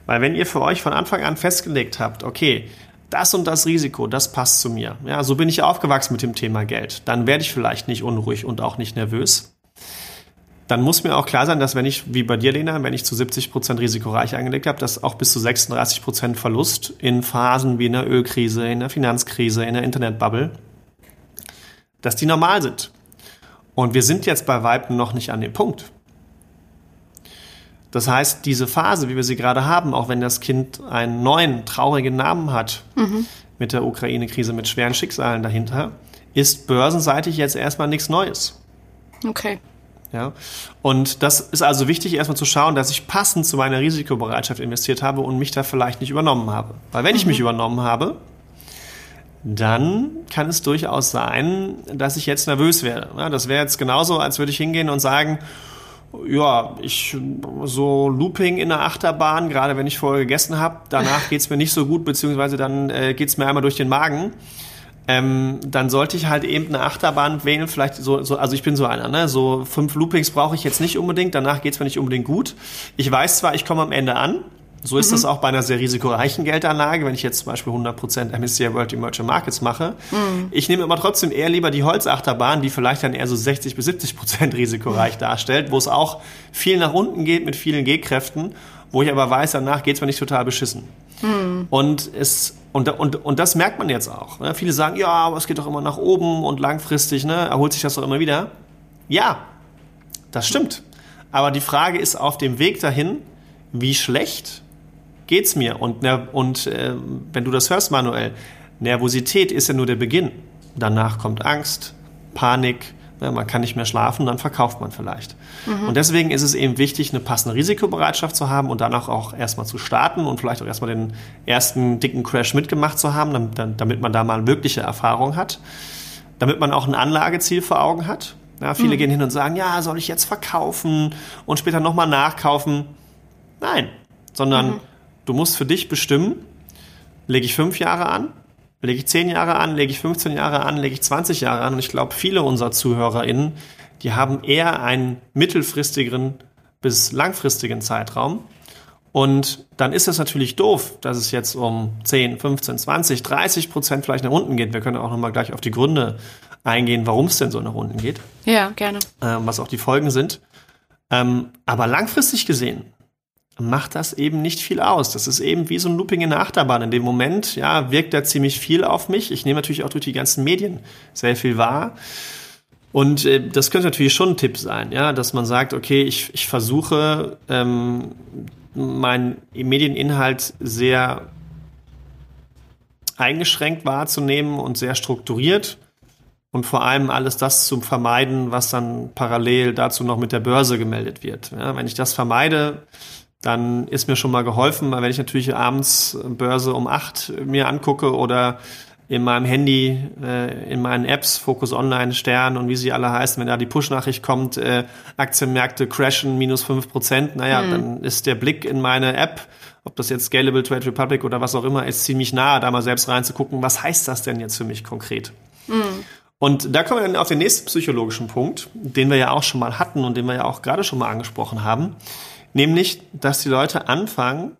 Weil wenn ihr für euch von Anfang an festgelegt habt, okay, das und das Risiko, das passt zu mir. Ja, so bin ich aufgewachsen mit dem Thema Geld. Dann werde ich vielleicht nicht unruhig und auch nicht nervös. Dann muss mir auch klar sein, dass wenn ich, wie bei dir, Lena, wenn ich zu 70 Prozent risikoreich angelegt habe, dass auch bis zu 36 Prozent Verlust in Phasen wie in der Ölkrise, in der Finanzkrise, in der Internetbubble, dass die normal sind. Und wir sind jetzt bei Weitem noch nicht an dem Punkt. Das heißt, diese Phase, wie wir sie gerade haben, auch wenn das Kind einen neuen, traurigen Namen hat, mhm. mit der Ukraine-Krise, mit schweren Schicksalen dahinter, ist börsenseitig jetzt erstmal nichts Neues. Okay. Ja. Und das ist also wichtig, erstmal zu schauen, dass ich passend zu meiner Risikobereitschaft investiert habe und mich da vielleicht nicht übernommen habe. Weil wenn mhm. ich mich übernommen habe, dann kann es durchaus sein, dass ich jetzt nervös werde. Ja, das wäre jetzt genauso, als würde ich hingehen und sagen, ja, ich so Looping in der Achterbahn, gerade wenn ich vorher gegessen habe, danach geht's mir nicht so gut, beziehungsweise dann äh, geht's mir einmal durch den Magen. Ähm, dann sollte ich halt eben eine Achterbahn wählen, vielleicht so, so also ich bin so einer, ne? So fünf Loopings brauche ich jetzt nicht unbedingt, danach geht's mir nicht unbedingt gut. Ich weiß zwar, ich komme am Ende an, so ist mhm. das auch bei einer sehr risikoreichen Geldanlage, wenn ich jetzt zum Beispiel 100% MSCI World Emerging Markets mache. Mhm. Ich nehme aber trotzdem eher lieber die Holzachterbahn, die vielleicht dann eher so 60 bis 70% risikoreich darstellt, wo es auch viel nach unten geht mit vielen G-Kräften, wo ich aber weiß, danach geht's mir nicht total beschissen. Mhm. Und es und, und, und das merkt man jetzt auch. Ne? Viele sagen, ja, aber es geht doch immer nach oben und langfristig ne, erholt sich das doch immer wieder. Ja, das stimmt. Aber die Frage ist auf dem Weg dahin, wie schlecht geht's mir? Und, und äh, wenn du das hörst, Manuel, Nervosität ist ja nur der Beginn. Danach kommt Angst, Panik, ja, man kann nicht mehr schlafen, dann verkauft man vielleicht. Mhm. Und deswegen ist es eben wichtig, eine passende Risikobereitschaft zu haben und danach auch erstmal zu starten und vielleicht auch erstmal den ersten dicken Crash mitgemacht zu haben, damit man da mal wirkliche Erfahrung hat. Damit man auch ein Anlageziel vor Augen hat. Ja, viele mhm. gehen hin und sagen, ja, soll ich jetzt verkaufen und später nochmal nachkaufen? Nein, sondern mhm. Du musst für dich bestimmen, lege ich fünf Jahre an, lege ich zehn Jahre an, lege ich 15 Jahre an, lege ich 20 Jahre an. Und ich glaube, viele unserer ZuhörerInnen, die haben eher einen mittelfristigeren bis langfristigen Zeitraum. Und dann ist es natürlich doof, dass es jetzt um 10, 15, 20, 30 Prozent vielleicht nach unten geht. Wir können auch nochmal gleich auf die Gründe eingehen, warum es denn so nach unten geht. Ja, gerne. Ähm, was auch die Folgen sind. Ähm, aber langfristig gesehen macht das eben nicht viel aus. Das ist eben wie so ein Looping in der Achterbahn. In dem Moment, ja, wirkt da ziemlich viel auf mich. Ich nehme natürlich auch durch die ganzen Medien sehr viel wahr. Und äh, das könnte natürlich schon ein Tipp sein, ja, dass man sagt, okay, ich, ich versuche ähm, meinen Medieninhalt sehr eingeschränkt wahrzunehmen und sehr strukturiert und vor allem alles das zu vermeiden, was dann parallel dazu noch mit der Börse gemeldet wird. Ja, wenn ich das vermeide, dann ist mir schon mal geholfen, weil wenn ich natürlich abends Börse um acht mir angucke oder in meinem Handy, äh, in meinen Apps, Focus Online, Stern und wie sie alle heißen, wenn da die Push-Nachricht kommt, äh, Aktienmärkte crashen minus fünf Prozent, naja, mhm. dann ist der Blick in meine App, ob das jetzt Scalable Trade Republic oder was auch immer ist, ziemlich nahe, da mal selbst reinzugucken, was heißt das denn jetzt für mich konkret? Mhm. Und da kommen wir dann auf den nächsten psychologischen Punkt, den wir ja auch schon mal hatten und den wir ja auch gerade schon mal angesprochen haben, nämlich, dass die Leute anfangen,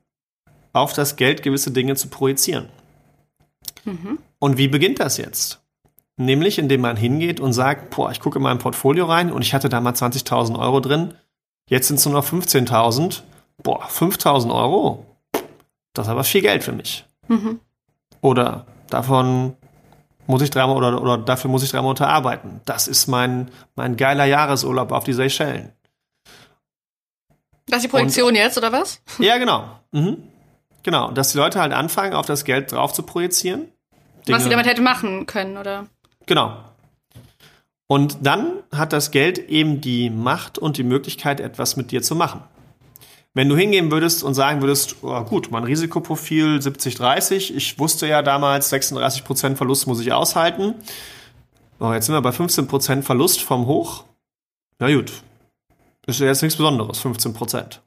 auf das Geld gewisse Dinge zu projizieren. Mhm. Und wie beginnt das jetzt? Nämlich, indem man hingeht und sagt, boah, ich gucke in mein Portfolio rein und ich hatte da mal 20.000 Euro drin, jetzt sind es nur noch 15.000. Boah, 5.000 Euro, das ist aber viel Geld für mich. Mhm. Oder davon muss ich dreimal oder, oder dafür muss ich dreimal unterarbeiten. Das ist mein, mein geiler Jahresurlaub auf die Seychellen. Das ist die Projektion und, jetzt, oder was? Ja, genau. Mhm. Genau, dass die Leute halt anfangen, auf das Geld drauf zu projizieren. Dinge. Was sie damit hätte machen können, oder? Genau. Und dann hat das Geld eben die Macht und die Möglichkeit, etwas mit dir zu machen. Wenn du hingehen würdest und sagen würdest, oh gut, mein Risikoprofil 70-30, ich wusste ja damals, 36% Verlust muss ich aushalten. Oh, jetzt sind wir bei 15% Verlust vom Hoch. Na gut, das ist ja jetzt nichts Besonderes, 15%.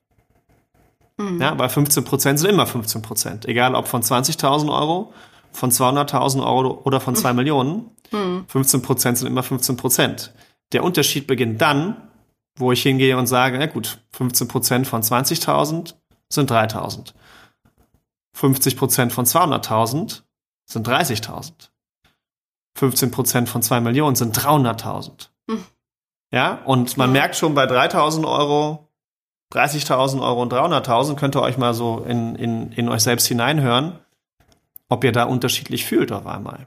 Mhm. Ja, weil 15% sind immer 15%. Egal ob von 20.000 Euro, von 200.000 Euro oder von 2 mhm. Millionen. Mhm. 15% sind immer 15%. Der Unterschied beginnt dann, wo ich hingehe und sage, na gut, 15% von 20.000 sind 3.000. 50% von 200.000 sind 30.000. 15% von 2 Millionen sind 300.000. Mhm. Ja, und man mhm. merkt schon bei 3.000 Euro, 30.000 Euro und 300.000 könnt ihr euch mal so in, in, in euch selbst hineinhören, ob ihr da unterschiedlich fühlt auf einmal.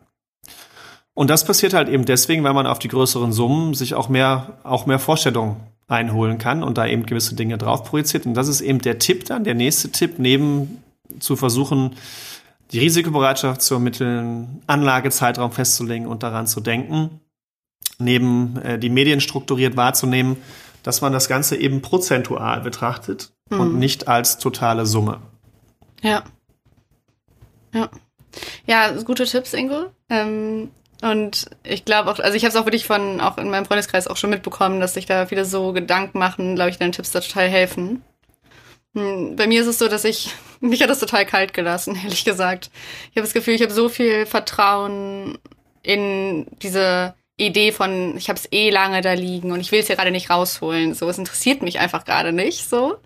Und das passiert halt eben deswegen, weil man auf die größeren Summen sich auch mehr, auch mehr Vorstellungen einholen kann und da eben gewisse Dinge drauf projiziert. Und das ist eben der Tipp dann, der nächste Tipp, neben zu versuchen, die Risikobereitschaft zu ermitteln, Anlagezeitraum festzulegen und daran zu denken, neben äh, die Medien strukturiert wahrzunehmen, dass man das Ganze eben prozentual betrachtet mhm. und nicht als totale Summe. Ja. Ja. Ja, gute Tipps, Ingo. Ähm, und ich glaube auch, also ich habe es auch wirklich von, auch in meinem Freundeskreis auch schon mitbekommen, dass sich da viele so Gedanken machen, glaube ich, deine Tipps da total helfen. Hm, bei mir ist es so, dass ich, mich hat das total kalt gelassen, ehrlich gesagt. Ich habe das Gefühl, ich habe so viel Vertrauen in diese Idee von, ich habe es eh lange da liegen und ich will es ja gerade nicht rausholen. So, es interessiert mich einfach gerade nicht so.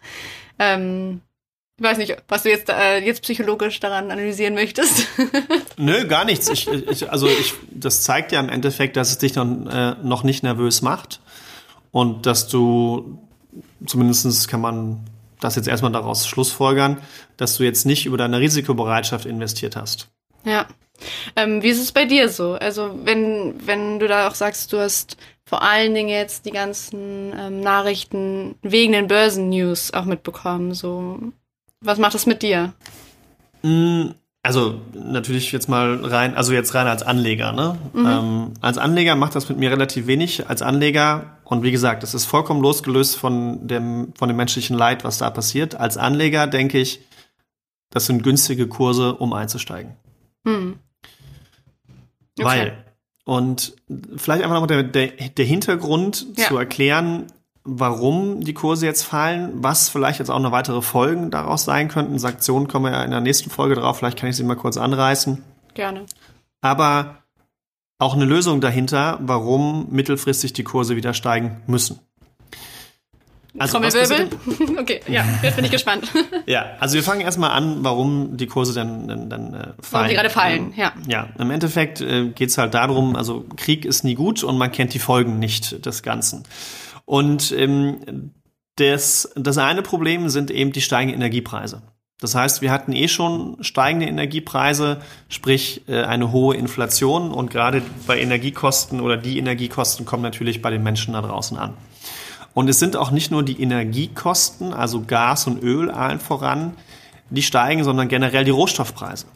Ähm, ich weiß nicht, was du jetzt, äh, jetzt psychologisch daran analysieren möchtest. Nö, gar nichts. Ich, ich, also ich, das zeigt ja im Endeffekt, dass es dich noch, äh, noch nicht nervös macht und dass du, zumindestens kann man das jetzt erstmal daraus schlussfolgern, dass du jetzt nicht über deine Risikobereitschaft investiert hast. Ja. Ähm, wie ist es bei dir so? Also wenn, wenn du da auch sagst, du hast vor allen Dingen jetzt die ganzen ähm, Nachrichten wegen den Börsen-News auch mitbekommen, so was macht das mit dir? Mm, also natürlich jetzt mal rein, also jetzt rein als Anleger. Ne? Mhm. Ähm, als Anleger macht das mit mir relativ wenig. Als Anleger und wie gesagt, das ist vollkommen losgelöst von dem von dem menschlichen Leid, was da passiert. Als Anleger denke ich, das sind günstige Kurse, um einzusteigen. Mhm. Okay. Weil, und vielleicht einfach nochmal der, der, der Hintergrund ja. zu erklären, warum die Kurse jetzt fallen, was vielleicht jetzt auch noch weitere Folgen daraus sein könnten. Sanktionen kommen wir ja in der nächsten Folge drauf, vielleicht kann ich sie mal kurz anreißen. Gerne. Aber auch eine Lösung dahinter, warum mittelfristig die Kurse wieder steigen müssen. Also Trommelwirbel? okay, ja, jetzt bin ich gespannt. ja, also wir fangen erstmal an, warum die Kurse dann, dann, dann äh, fallen. Warum die gerade fallen, ja. Ja, im Endeffekt äh, geht es halt darum, also Krieg ist nie gut und man kennt die Folgen nicht des Ganzen. Und ähm, das, das eine Problem sind eben die steigenden Energiepreise. Das heißt, wir hatten eh schon steigende Energiepreise, sprich äh, eine hohe Inflation und gerade bei Energiekosten oder die Energiekosten kommen natürlich bei den Menschen da draußen an. Und es sind auch nicht nur die Energiekosten, also Gas und Öl allen voran, die steigen, sondern generell die Rohstoffpreise.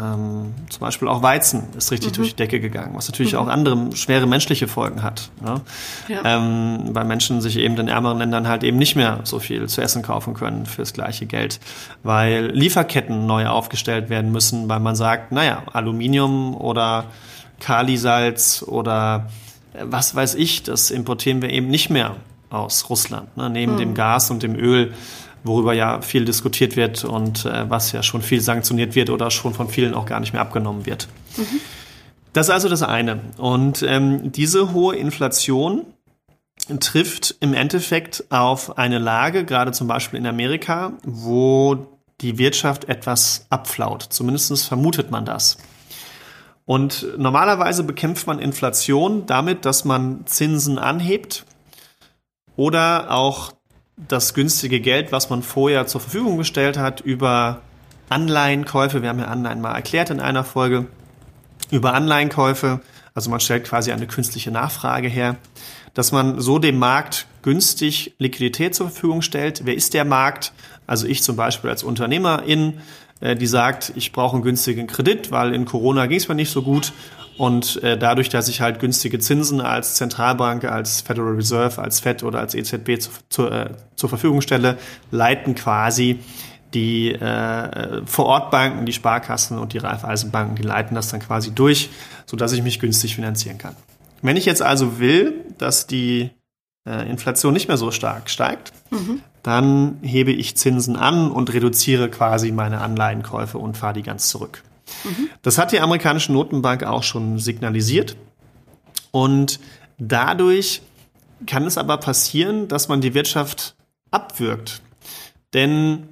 Ähm, zum Beispiel auch Weizen ist richtig mhm. durch die Decke gegangen, was natürlich mhm. auch andere schwere menschliche Folgen hat. Ne? Ja. Ähm, weil Menschen sich eben in ärmeren Ländern halt eben nicht mehr so viel zu essen kaufen können fürs gleiche Geld, weil Lieferketten neu aufgestellt werden müssen, weil man sagt, naja, Aluminium oder Kalisalz oder äh, was weiß ich, das importieren wir eben nicht mehr aus Russland. Ne? Neben mhm. dem Gas und dem Öl worüber ja viel diskutiert wird und äh, was ja schon viel sanktioniert wird oder schon von vielen auch gar nicht mehr abgenommen wird. Mhm. Das ist also das eine. Und ähm, diese hohe Inflation trifft im Endeffekt auf eine Lage, gerade zum Beispiel in Amerika, wo die Wirtschaft etwas abflaut. Zumindest vermutet man das. Und normalerweise bekämpft man Inflation damit, dass man Zinsen anhebt oder auch das günstige Geld, was man vorher zur Verfügung gestellt hat, über Anleihenkäufe, wir haben ja Anleihen mal erklärt in einer Folge, über Anleihenkäufe, also man stellt quasi eine künstliche Nachfrage her, dass man so dem Markt günstig Liquidität zur Verfügung stellt. Wer ist der Markt? Also ich zum Beispiel als Unternehmerin, äh, die sagt, ich brauche einen günstigen Kredit, weil in Corona ging es mir nicht so gut und äh, dadurch, dass ich halt günstige Zinsen als Zentralbank, als Federal Reserve, als FED oder als EZB zu, zu, äh, zur Verfügung stelle, leiten quasi die äh, Vorortbanken, die Sparkassen und die Raiffeisenbanken, die leiten das dann quasi durch, so dass ich mich günstig finanzieren kann. Wenn ich jetzt also will, dass die äh, Inflation nicht mehr so stark steigt, mhm. dann hebe ich Zinsen an und reduziere quasi meine Anleihenkäufe und fahre die ganz zurück. Das hat die amerikanische Notenbank auch schon signalisiert. Und dadurch kann es aber passieren, dass man die Wirtschaft abwirkt. Denn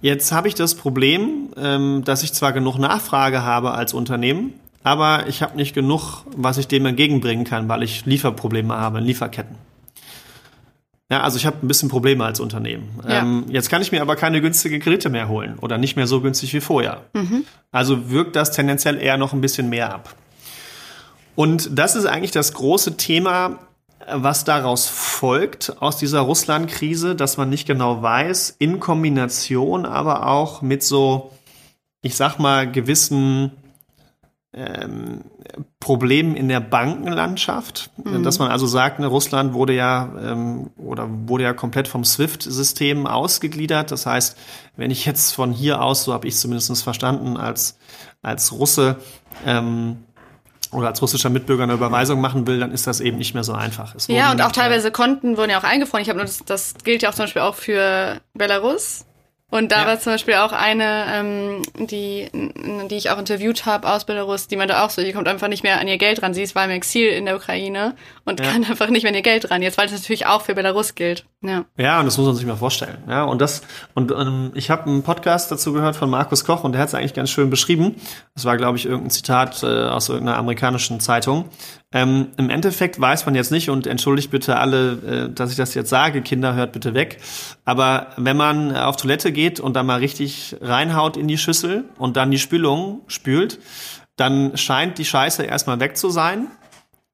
jetzt habe ich das Problem, ähm, dass ich zwar genug Nachfrage habe als Unternehmen, aber ich habe nicht genug, was ich dem entgegenbringen kann, weil ich Lieferprobleme habe, Lieferketten. Ja, also ich habe ein bisschen Probleme als Unternehmen. Ja. Ähm, jetzt kann ich mir aber keine günstige Kredite mehr holen oder nicht mehr so günstig wie vorher. Mhm. Also wirkt das tendenziell eher noch ein bisschen mehr ab. Und das ist eigentlich das große Thema, was daraus folgt aus dieser Russland-Krise, dass man nicht genau weiß, in Kombination aber auch mit so, ich sag mal, gewissen ähm, Problem in der Bankenlandschaft, mhm. dass man also sagt, ne, Russland wurde ja ähm, oder wurde ja komplett vom SWIFT-System ausgegliedert. Das heißt, wenn ich jetzt von hier aus, so habe ich zumindest verstanden, als als Russe ähm, oder als russischer Mitbürger eine Überweisung machen will, dann ist das eben nicht mehr so einfach. ja, und auch teilweise Konten wurden ja auch eingefroren. Ich habe nur das, das gilt ja auch zum Beispiel auch für Belarus. Und da ja. war zum Beispiel auch eine, ähm, die, die ich auch interviewt habe aus Belarus, die meinte auch so, die kommt einfach nicht mehr an ihr Geld ran. Sie ist war im Exil in der Ukraine und ja. kann einfach nicht mehr an ihr Geld ran. Jetzt, weil das natürlich auch für Belarus gilt. Ja, ja und das muss man sich mal vorstellen. Ja, und das, und ähm, ich habe einen Podcast dazu gehört von Markus Koch und der hat es eigentlich ganz schön beschrieben. Das war, glaube ich, irgendein Zitat äh, aus irgendeiner amerikanischen Zeitung. Ähm, Im Endeffekt weiß man jetzt nicht, und entschuldigt bitte alle, äh, dass ich das jetzt sage, Kinder hört bitte weg. Aber wenn man auf Toilette geht und da mal richtig reinhaut in die Schüssel und dann die Spülung spült, dann scheint die Scheiße erstmal weg zu sein.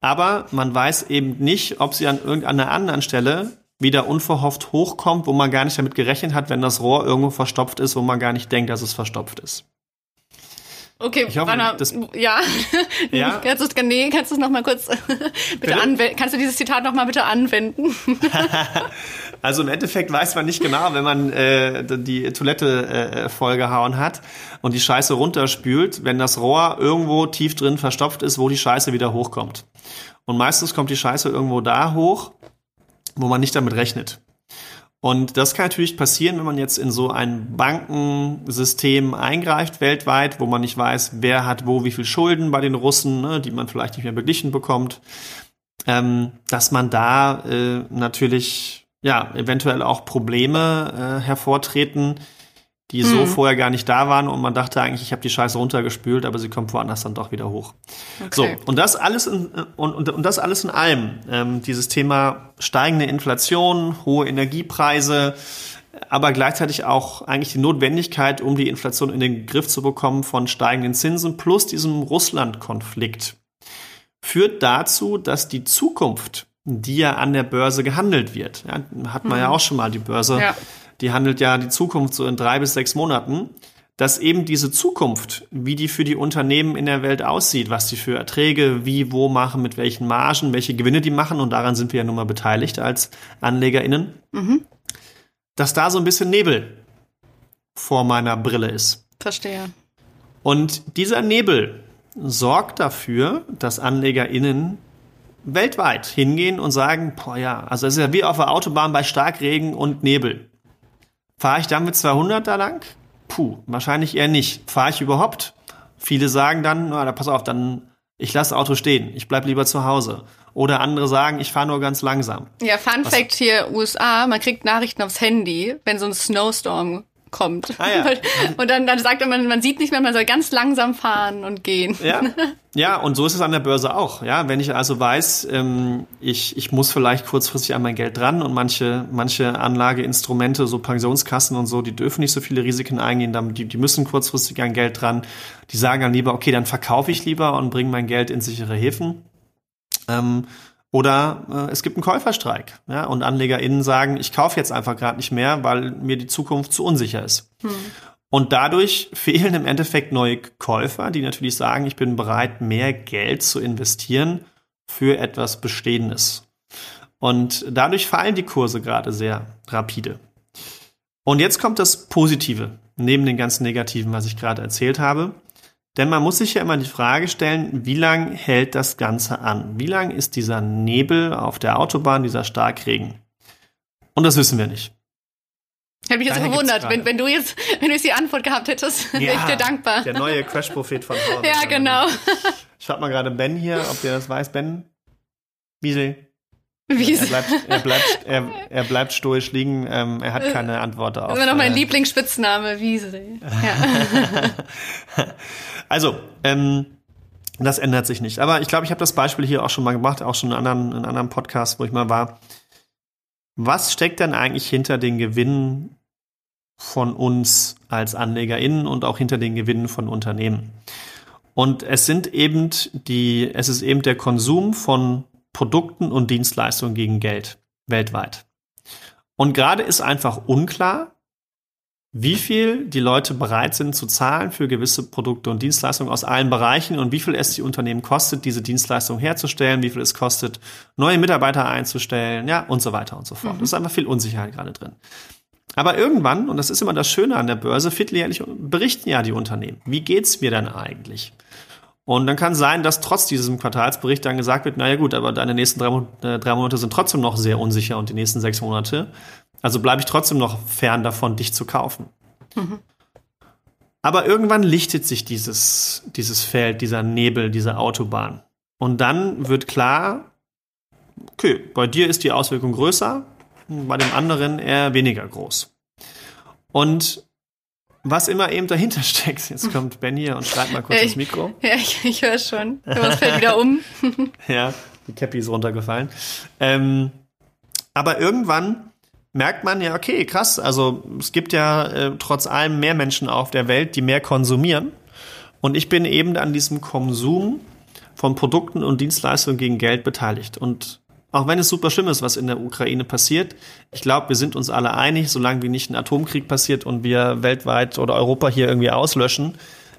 Aber man weiß eben nicht, ob sie an irgendeiner anderen Stelle wieder unverhofft hochkommt, wo man gar nicht damit gerechnet hat, wenn das Rohr irgendwo verstopft ist, wo man gar nicht denkt, dass es verstopft ist. Okay, ich hoffe, Anna, das, ja. ja. kannst du es nee, kannst du es noch mal kurz bitte anwenden? Kannst du dieses Zitat noch mal bitte anwenden? also im Endeffekt weiß man nicht genau, wenn man äh, die Toilette äh, vollgehauen hat und die Scheiße runterspült, wenn das Rohr irgendwo tief drin verstopft ist, wo die Scheiße wieder hochkommt. Und meistens kommt die Scheiße irgendwo da hoch, wo man nicht damit rechnet. Und das kann natürlich passieren, wenn man jetzt in so ein Bankensystem eingreift weltweit, wo man nicht weiß, wer hat wo wie viel Schulden bei den Russen, ne, die man vielleicht nicht mehr beglichen bekommt, ähm, dass man da äh, natürlich ja eventuell auch Probleme äh, hervortreten, die so mhm. vorher gar nicht da waren und man dachte eigentlich, ich habe die Scheiße runtergespült, aber sie kommt woanders dann doch wieder hoch. Okay. So und das alles in, und, und, und das alles in allem ähm, dieses Thema steigende Inflation, hohe Energiepreise, aber gleichzeitig auch eigentlich die Notwendigkeit, um die Inflation in den Griff zu bekommen von steigenden Zinsen plus diesem Russland-Konflikt führt dazu, dass die Zukunft, die ja an der Börse gehandelt wird, ja, hat man mhm. ja auch schon mal die Börse. Ja die handelt ja die Zukunft so in drei bis sechs Monaten, dass eben diese Zukunft, wie die für die Unternehmen in der Welt aussieht, was die für Erträge, wie, wo machen, mit welchen Margen, welche Gewinne die machen, und daran sind wir ja nun mal beteiligt als AnlegerInnen, mhm. dass da so ein bisschen Nebel vor meiner Brille ist. Verstehe. Und dieser Nebel sorgt dafür, dass AnlegerInnen weltweit hingehen und sagen, boah ja, also es ist ja wie auf der Autobahn bei Starkregen und Nebel. Fahre ich dann mit 200 da lang? Puh, wahrscheinlich eher nicht. Fahre ich überhaupt? Viele sagen dann, na, da pass auf, dann ich lasse Auto stehen, ich bleib lieber zu Hause. Oder andere sagen, ich fahre nur ganz langsam. Ja, Fun Was? Fact hier USA, man kriegt Nachrichten aufs Handy, wenn so ein Snowstorm kommt. Ah, ja. Und dann, dann sagt man, man sieht nicht mehr, man soll ganz langsam fahren und gehen. Ja, ja und so ist es an der Börse auch. Ja, wenn ich also weiß, ähm, ich, ich muss vielleicht kurzfristig an mein Geld dran und manche, manche Anlageinstrumente, so Pensionskassen und so, die dürfen nicht so viele Risiken eingehen, die, die müssen kurzfristig an Geld dran. Die sagen dann lieber, okay, dann verkaufe ich lieber und bringe mein Geld in sichere Häfen. Ähm, oder äh, es gibt einen Käuferstreik. Ja, und AnlegerInnen sagen, ich kaufe jetzt einfach gerade nicht mehr, weil mir die Zukunft zu unsicher ist. Hm. Und dadurch fehlen im Endeffekt neue Käufer, die natürlich sagen, ich bin bereit, mehr Geld zu investieren für etwas Bestehendes. Und dadurch fallen die Kurse gerade sehr rapide. Und jetzt kommt das Positive, neben den ganzen Negativen, was ich gerade erzählt habe. Denn man muss sich ja immer die Frage stellen, wie lang hält das Ganze an? Wie lang ist dieser Nebel auf der Autobahn, dieser Starkregen? Und das wissen wir nicht. Ich habe mich jetzt gewundert, wenn, wenn du jetzt, wenn du jetzt die Antwort gehabt hättest, ja, wäre ich dir dankbar. Der neue Crash-Prophet von Horn. ja, genau. Ich frage mal gerade Ben hier, ob der das weiß. Ben? Wiesel? Wiesel. Er bleibt, er bleibt, er, er bleibt stoisch liegen. Ähm, er hat keine Antwort darauf. Das ist immer noch mein äh, Lieblingsspitzname, Wiesel. Ja. Also, ähm, das ändert sich nicht. Aber ich glaube, ich habe das Beispiel hier auch schon mal gemacht, auch schon in einem anderen, in einem anderen Podcast, wo ich mal war. Was steckt denn eigentlich hinter den Gewinnen von uns als AnlegerInnen und auch hinter den Gewinnen von Unternehmen? Und es sind eben die, es ist eben der Konsum von Produkten und Dienstleistungen gegen Geld weltweit. Und gerade ist einfach unklar, wie viel die Leute bereit sind zu zahlen für gewisse Produkte und Dienstleistungen aus allen Bereichen und wie viel es die Unternehmen kostet, diese Dienstleistung herzustellen, wie viel es kostet, neue Mitarbeiter einzustellen, ja, und so weiter und so fort. Mhm. ist einfach viel Unsicherheit gerade drin. Aber irgendwann, und das ist immer das Schöne an der Börse, vierteljährlich berichten ja die Unternehmen. Wie geht's mir denn eigentlich? Und dann kann sein, dass trotz diesem Quartalsbericht dann gesagt wird, naja gut, aber deine nächsten drei, äh, drei Monate sind trotzdem noch sehr unsicher und die nächsten sechs Monate. Also bleibe ich trotzdem noch fern davon, dich zu kaufen. Mhm. Aber irgendwann lichtet sich dieses, dieses Feld, dieser Nebel, diese Autobahn. Und dann wird klar, okay, bei dir ist die Auswirkung größer, bei dem anderen eher weniger groß. Und was immer eben dahinter steckt, jetzt kommt Ben hier und schreibt mal kurz ja, ins Mikro. Ja, ich, ich höre schon. Was fällt wieder um? ja, die Cappy ist runtergefallen. Ähm, aber irgendwann merkt man ja, okay, krass, also es gibt ja äh, trotz allem mehr Menschen auf der Welt, die mehr konsumieren. Und ich bin eben an diesem Konsum von Produkten und Dienstleistungen gegen Geld beteiligt. Und auch wenn es super schlimm ist, was in der Ukraine passiert, ich glaube, wir sind uns alle einig, solange wie nicht ein Atomkrieg passiert und wir weltweit oder Europa hier irgendwie auslöschen,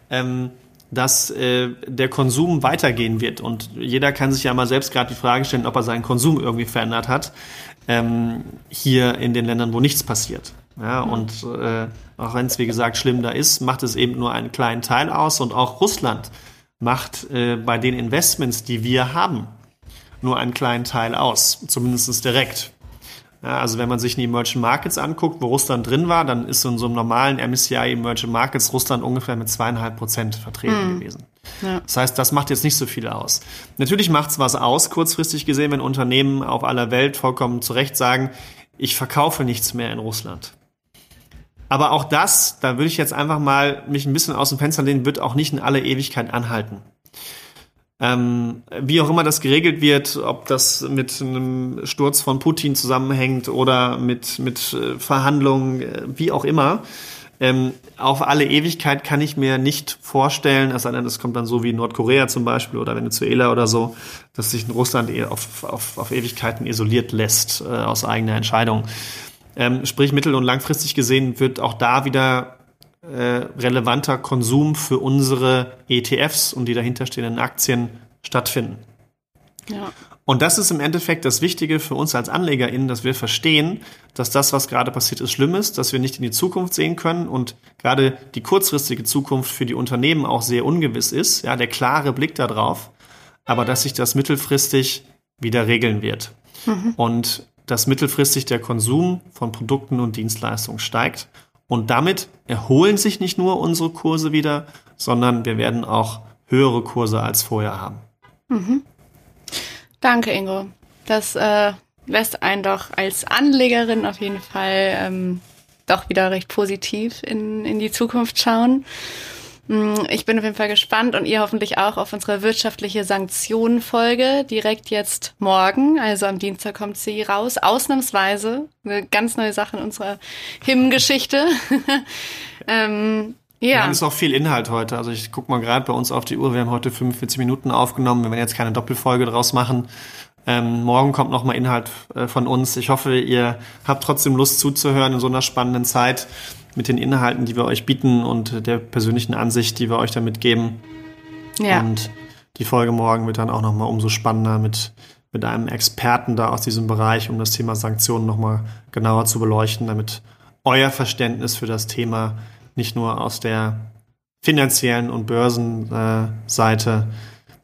ähm, dass äh, der Konsum weitergehen wird. Und jeder kann sich ja mal selbst gerade die Frage stellen, ob er seinen Konsum irgendwie verändert hat ähm, hier in den Ländern, wo nichts passiert. Ja, mhm. und äh, auch wenn es, wie gesagt, schlimm da ist, macht es eben nur einen kleinen Teil aus. Und auch Russland macht äh, bei den Investments, die wir haben, nur einen kleinen Teil aus, zumindest direkt. Ja, also wenn man sich die Emerging Markets anguckt, wo Russland drin war, dann ist in so einem normalen MSCI Emerging Markets Russland ungefähr mit zweieinhalb Prozent vertreten mhm. gewesen. Ja. Das heißt, das macht jetzt nicht so viel aus. Natürlich macht es was aus, kurzfristig gesehen, wenn Unternehmen auf aller Welt vollkommen zu Recht sagen, ich verkaufe nichts mehr in Russland. Aber auch das, da würde ich jetzt einfach mal mich ein bisschen aus dem Fenster lehnen, wird auch nicht in alle Ewigkeit anhalten. Ähm, wie auch immer das geregelt wird, ob das mit einem Sturz von Putin zusammenhängt oder mit, mit äh, Verhandlungen, äh, wie auch immer, ähm, auf alle Ewigkeit kann ich mir nicht vorstellen, es es kommt dann so wie Nordkorea zum Beispiel oder Venezuela oder so, dass sich in Russland auf, auf, auf Ewigkeiten isoliert lässt äh, aus eigener Entscheidung. Ähm, sprich, mittel- und langfristig gesehen wird auch da wieder äh, relevanter Konsum für unsere ETFs und die dahinterstehenden Aktien stattfinden. Ja. Und das ist im Endeffekt das Wichtige für uns als AnlegerInnen, dass wir verstehen, dass das, was gerade passiert ist, schlimm ist, dass wir nicht in die Zukunft sehen können und gerade die kurzfristige Zukunft für die Unternehmen auch sehr ungewiss ist, ja, der klare Blick darauf, aber dass sich das mittelfristig wieder regeln wird. Mhm. Und dass mittelfristig der Konsum von Produkten und Dienstleistungen steigt. Und damit erholen sich nicht nur unsere Kurse wieder, sondern wir werden auch höhere Kurse als vorher haben. Mhm. Danke, Ingo. Das äh, lässt einen doch als Anlegerin auf jeden Fall ähm, doch wieder recht positiv in, in die Zukunft schauen. Mm, ich bin auf jeden Fall gespannt und ihr hoffentlich auch auf unsere wirtschaftliche Sanktionenfolge direkt jetzt morgen. Also am Dienstag kommt sie raus. Ausnahmsweise eine ganz neue Sache in unserer Hymngeschichte. ähm, ja. Haben jetzt noch viel Inhalt heute. Also ich guck mal gerade bei uns auf die Uhr. Wir haben heute 45 Minuten aufgenommen. Wir werden jetzt keine Doppelfolge draus machen. Ähm, morgen kommt noch mal Inhalt äh, von uns. Ich hoffe, ihr habt trotzdem Lust zuzuhören in so einer spannenden Zeit mit den Inhalten, die wir euch bieten und der persönlichen Ansicht, die wir euch damit geben. Ja. Und die Folge morgen wird dann auch noch mal umso spannender mit mit einem Experten da aus diesem Bereich, um das Thema Sanktionen noch mal genauer zu beleuchten, damit euer Verständnis für das Thema nicht nur aus der finanziellen und Börsenseite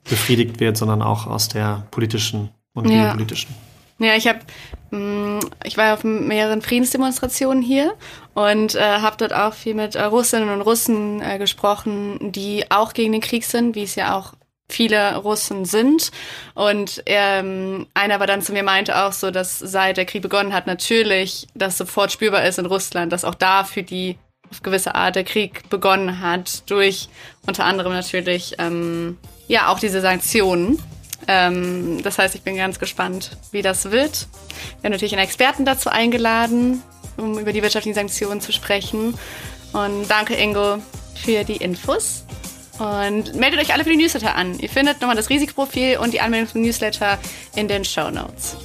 befriedigt wird, sondern auch aus der politischen und ja. geopolitischen. Ja, ich habe, ich war auf mehreren Friedensdemonstrationen hier und äh, habe dort auch viel mit äh, Russinnen und Russen äh, gesprochen, die auch gegen den Krieg sind, wie es ja auch viele Russen sind. Und ähm, einer war dann zu mir meinte auch so, dass seit der Krieg begonnen hat, natürlich das sofort spürbar ist in Russland, dass auch da für die auf gewisse Art der Krieg begonnen hat, durch unter anderem natürlich ähm, ja auch diese Sanktionen. Ähm, das heißt, ich bin ganz gespannt, wie das wird. Wir haben natürlich einen Experten dazu eingeladen, um über die wirtschaftlichen Sanktionen zu sprechen. Und danke, Ingo, für die Infos. Und meldet euch alle für die Newsletter an. Ihr findet nochmal das Risikoprofil und die Anmeldung zum Newsletter in den Show Notes.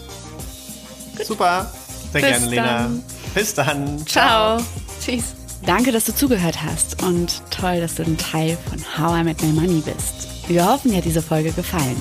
Super. Sehr Bis gerne, Lena. Dann. Bis dann. Ciao. Ciao. Tschüss. Danke, dass du zugehört hast und toll, dass du ein Teil von How I Met My Money bist. Wir hoffen, dir hat diese Folge gefallen.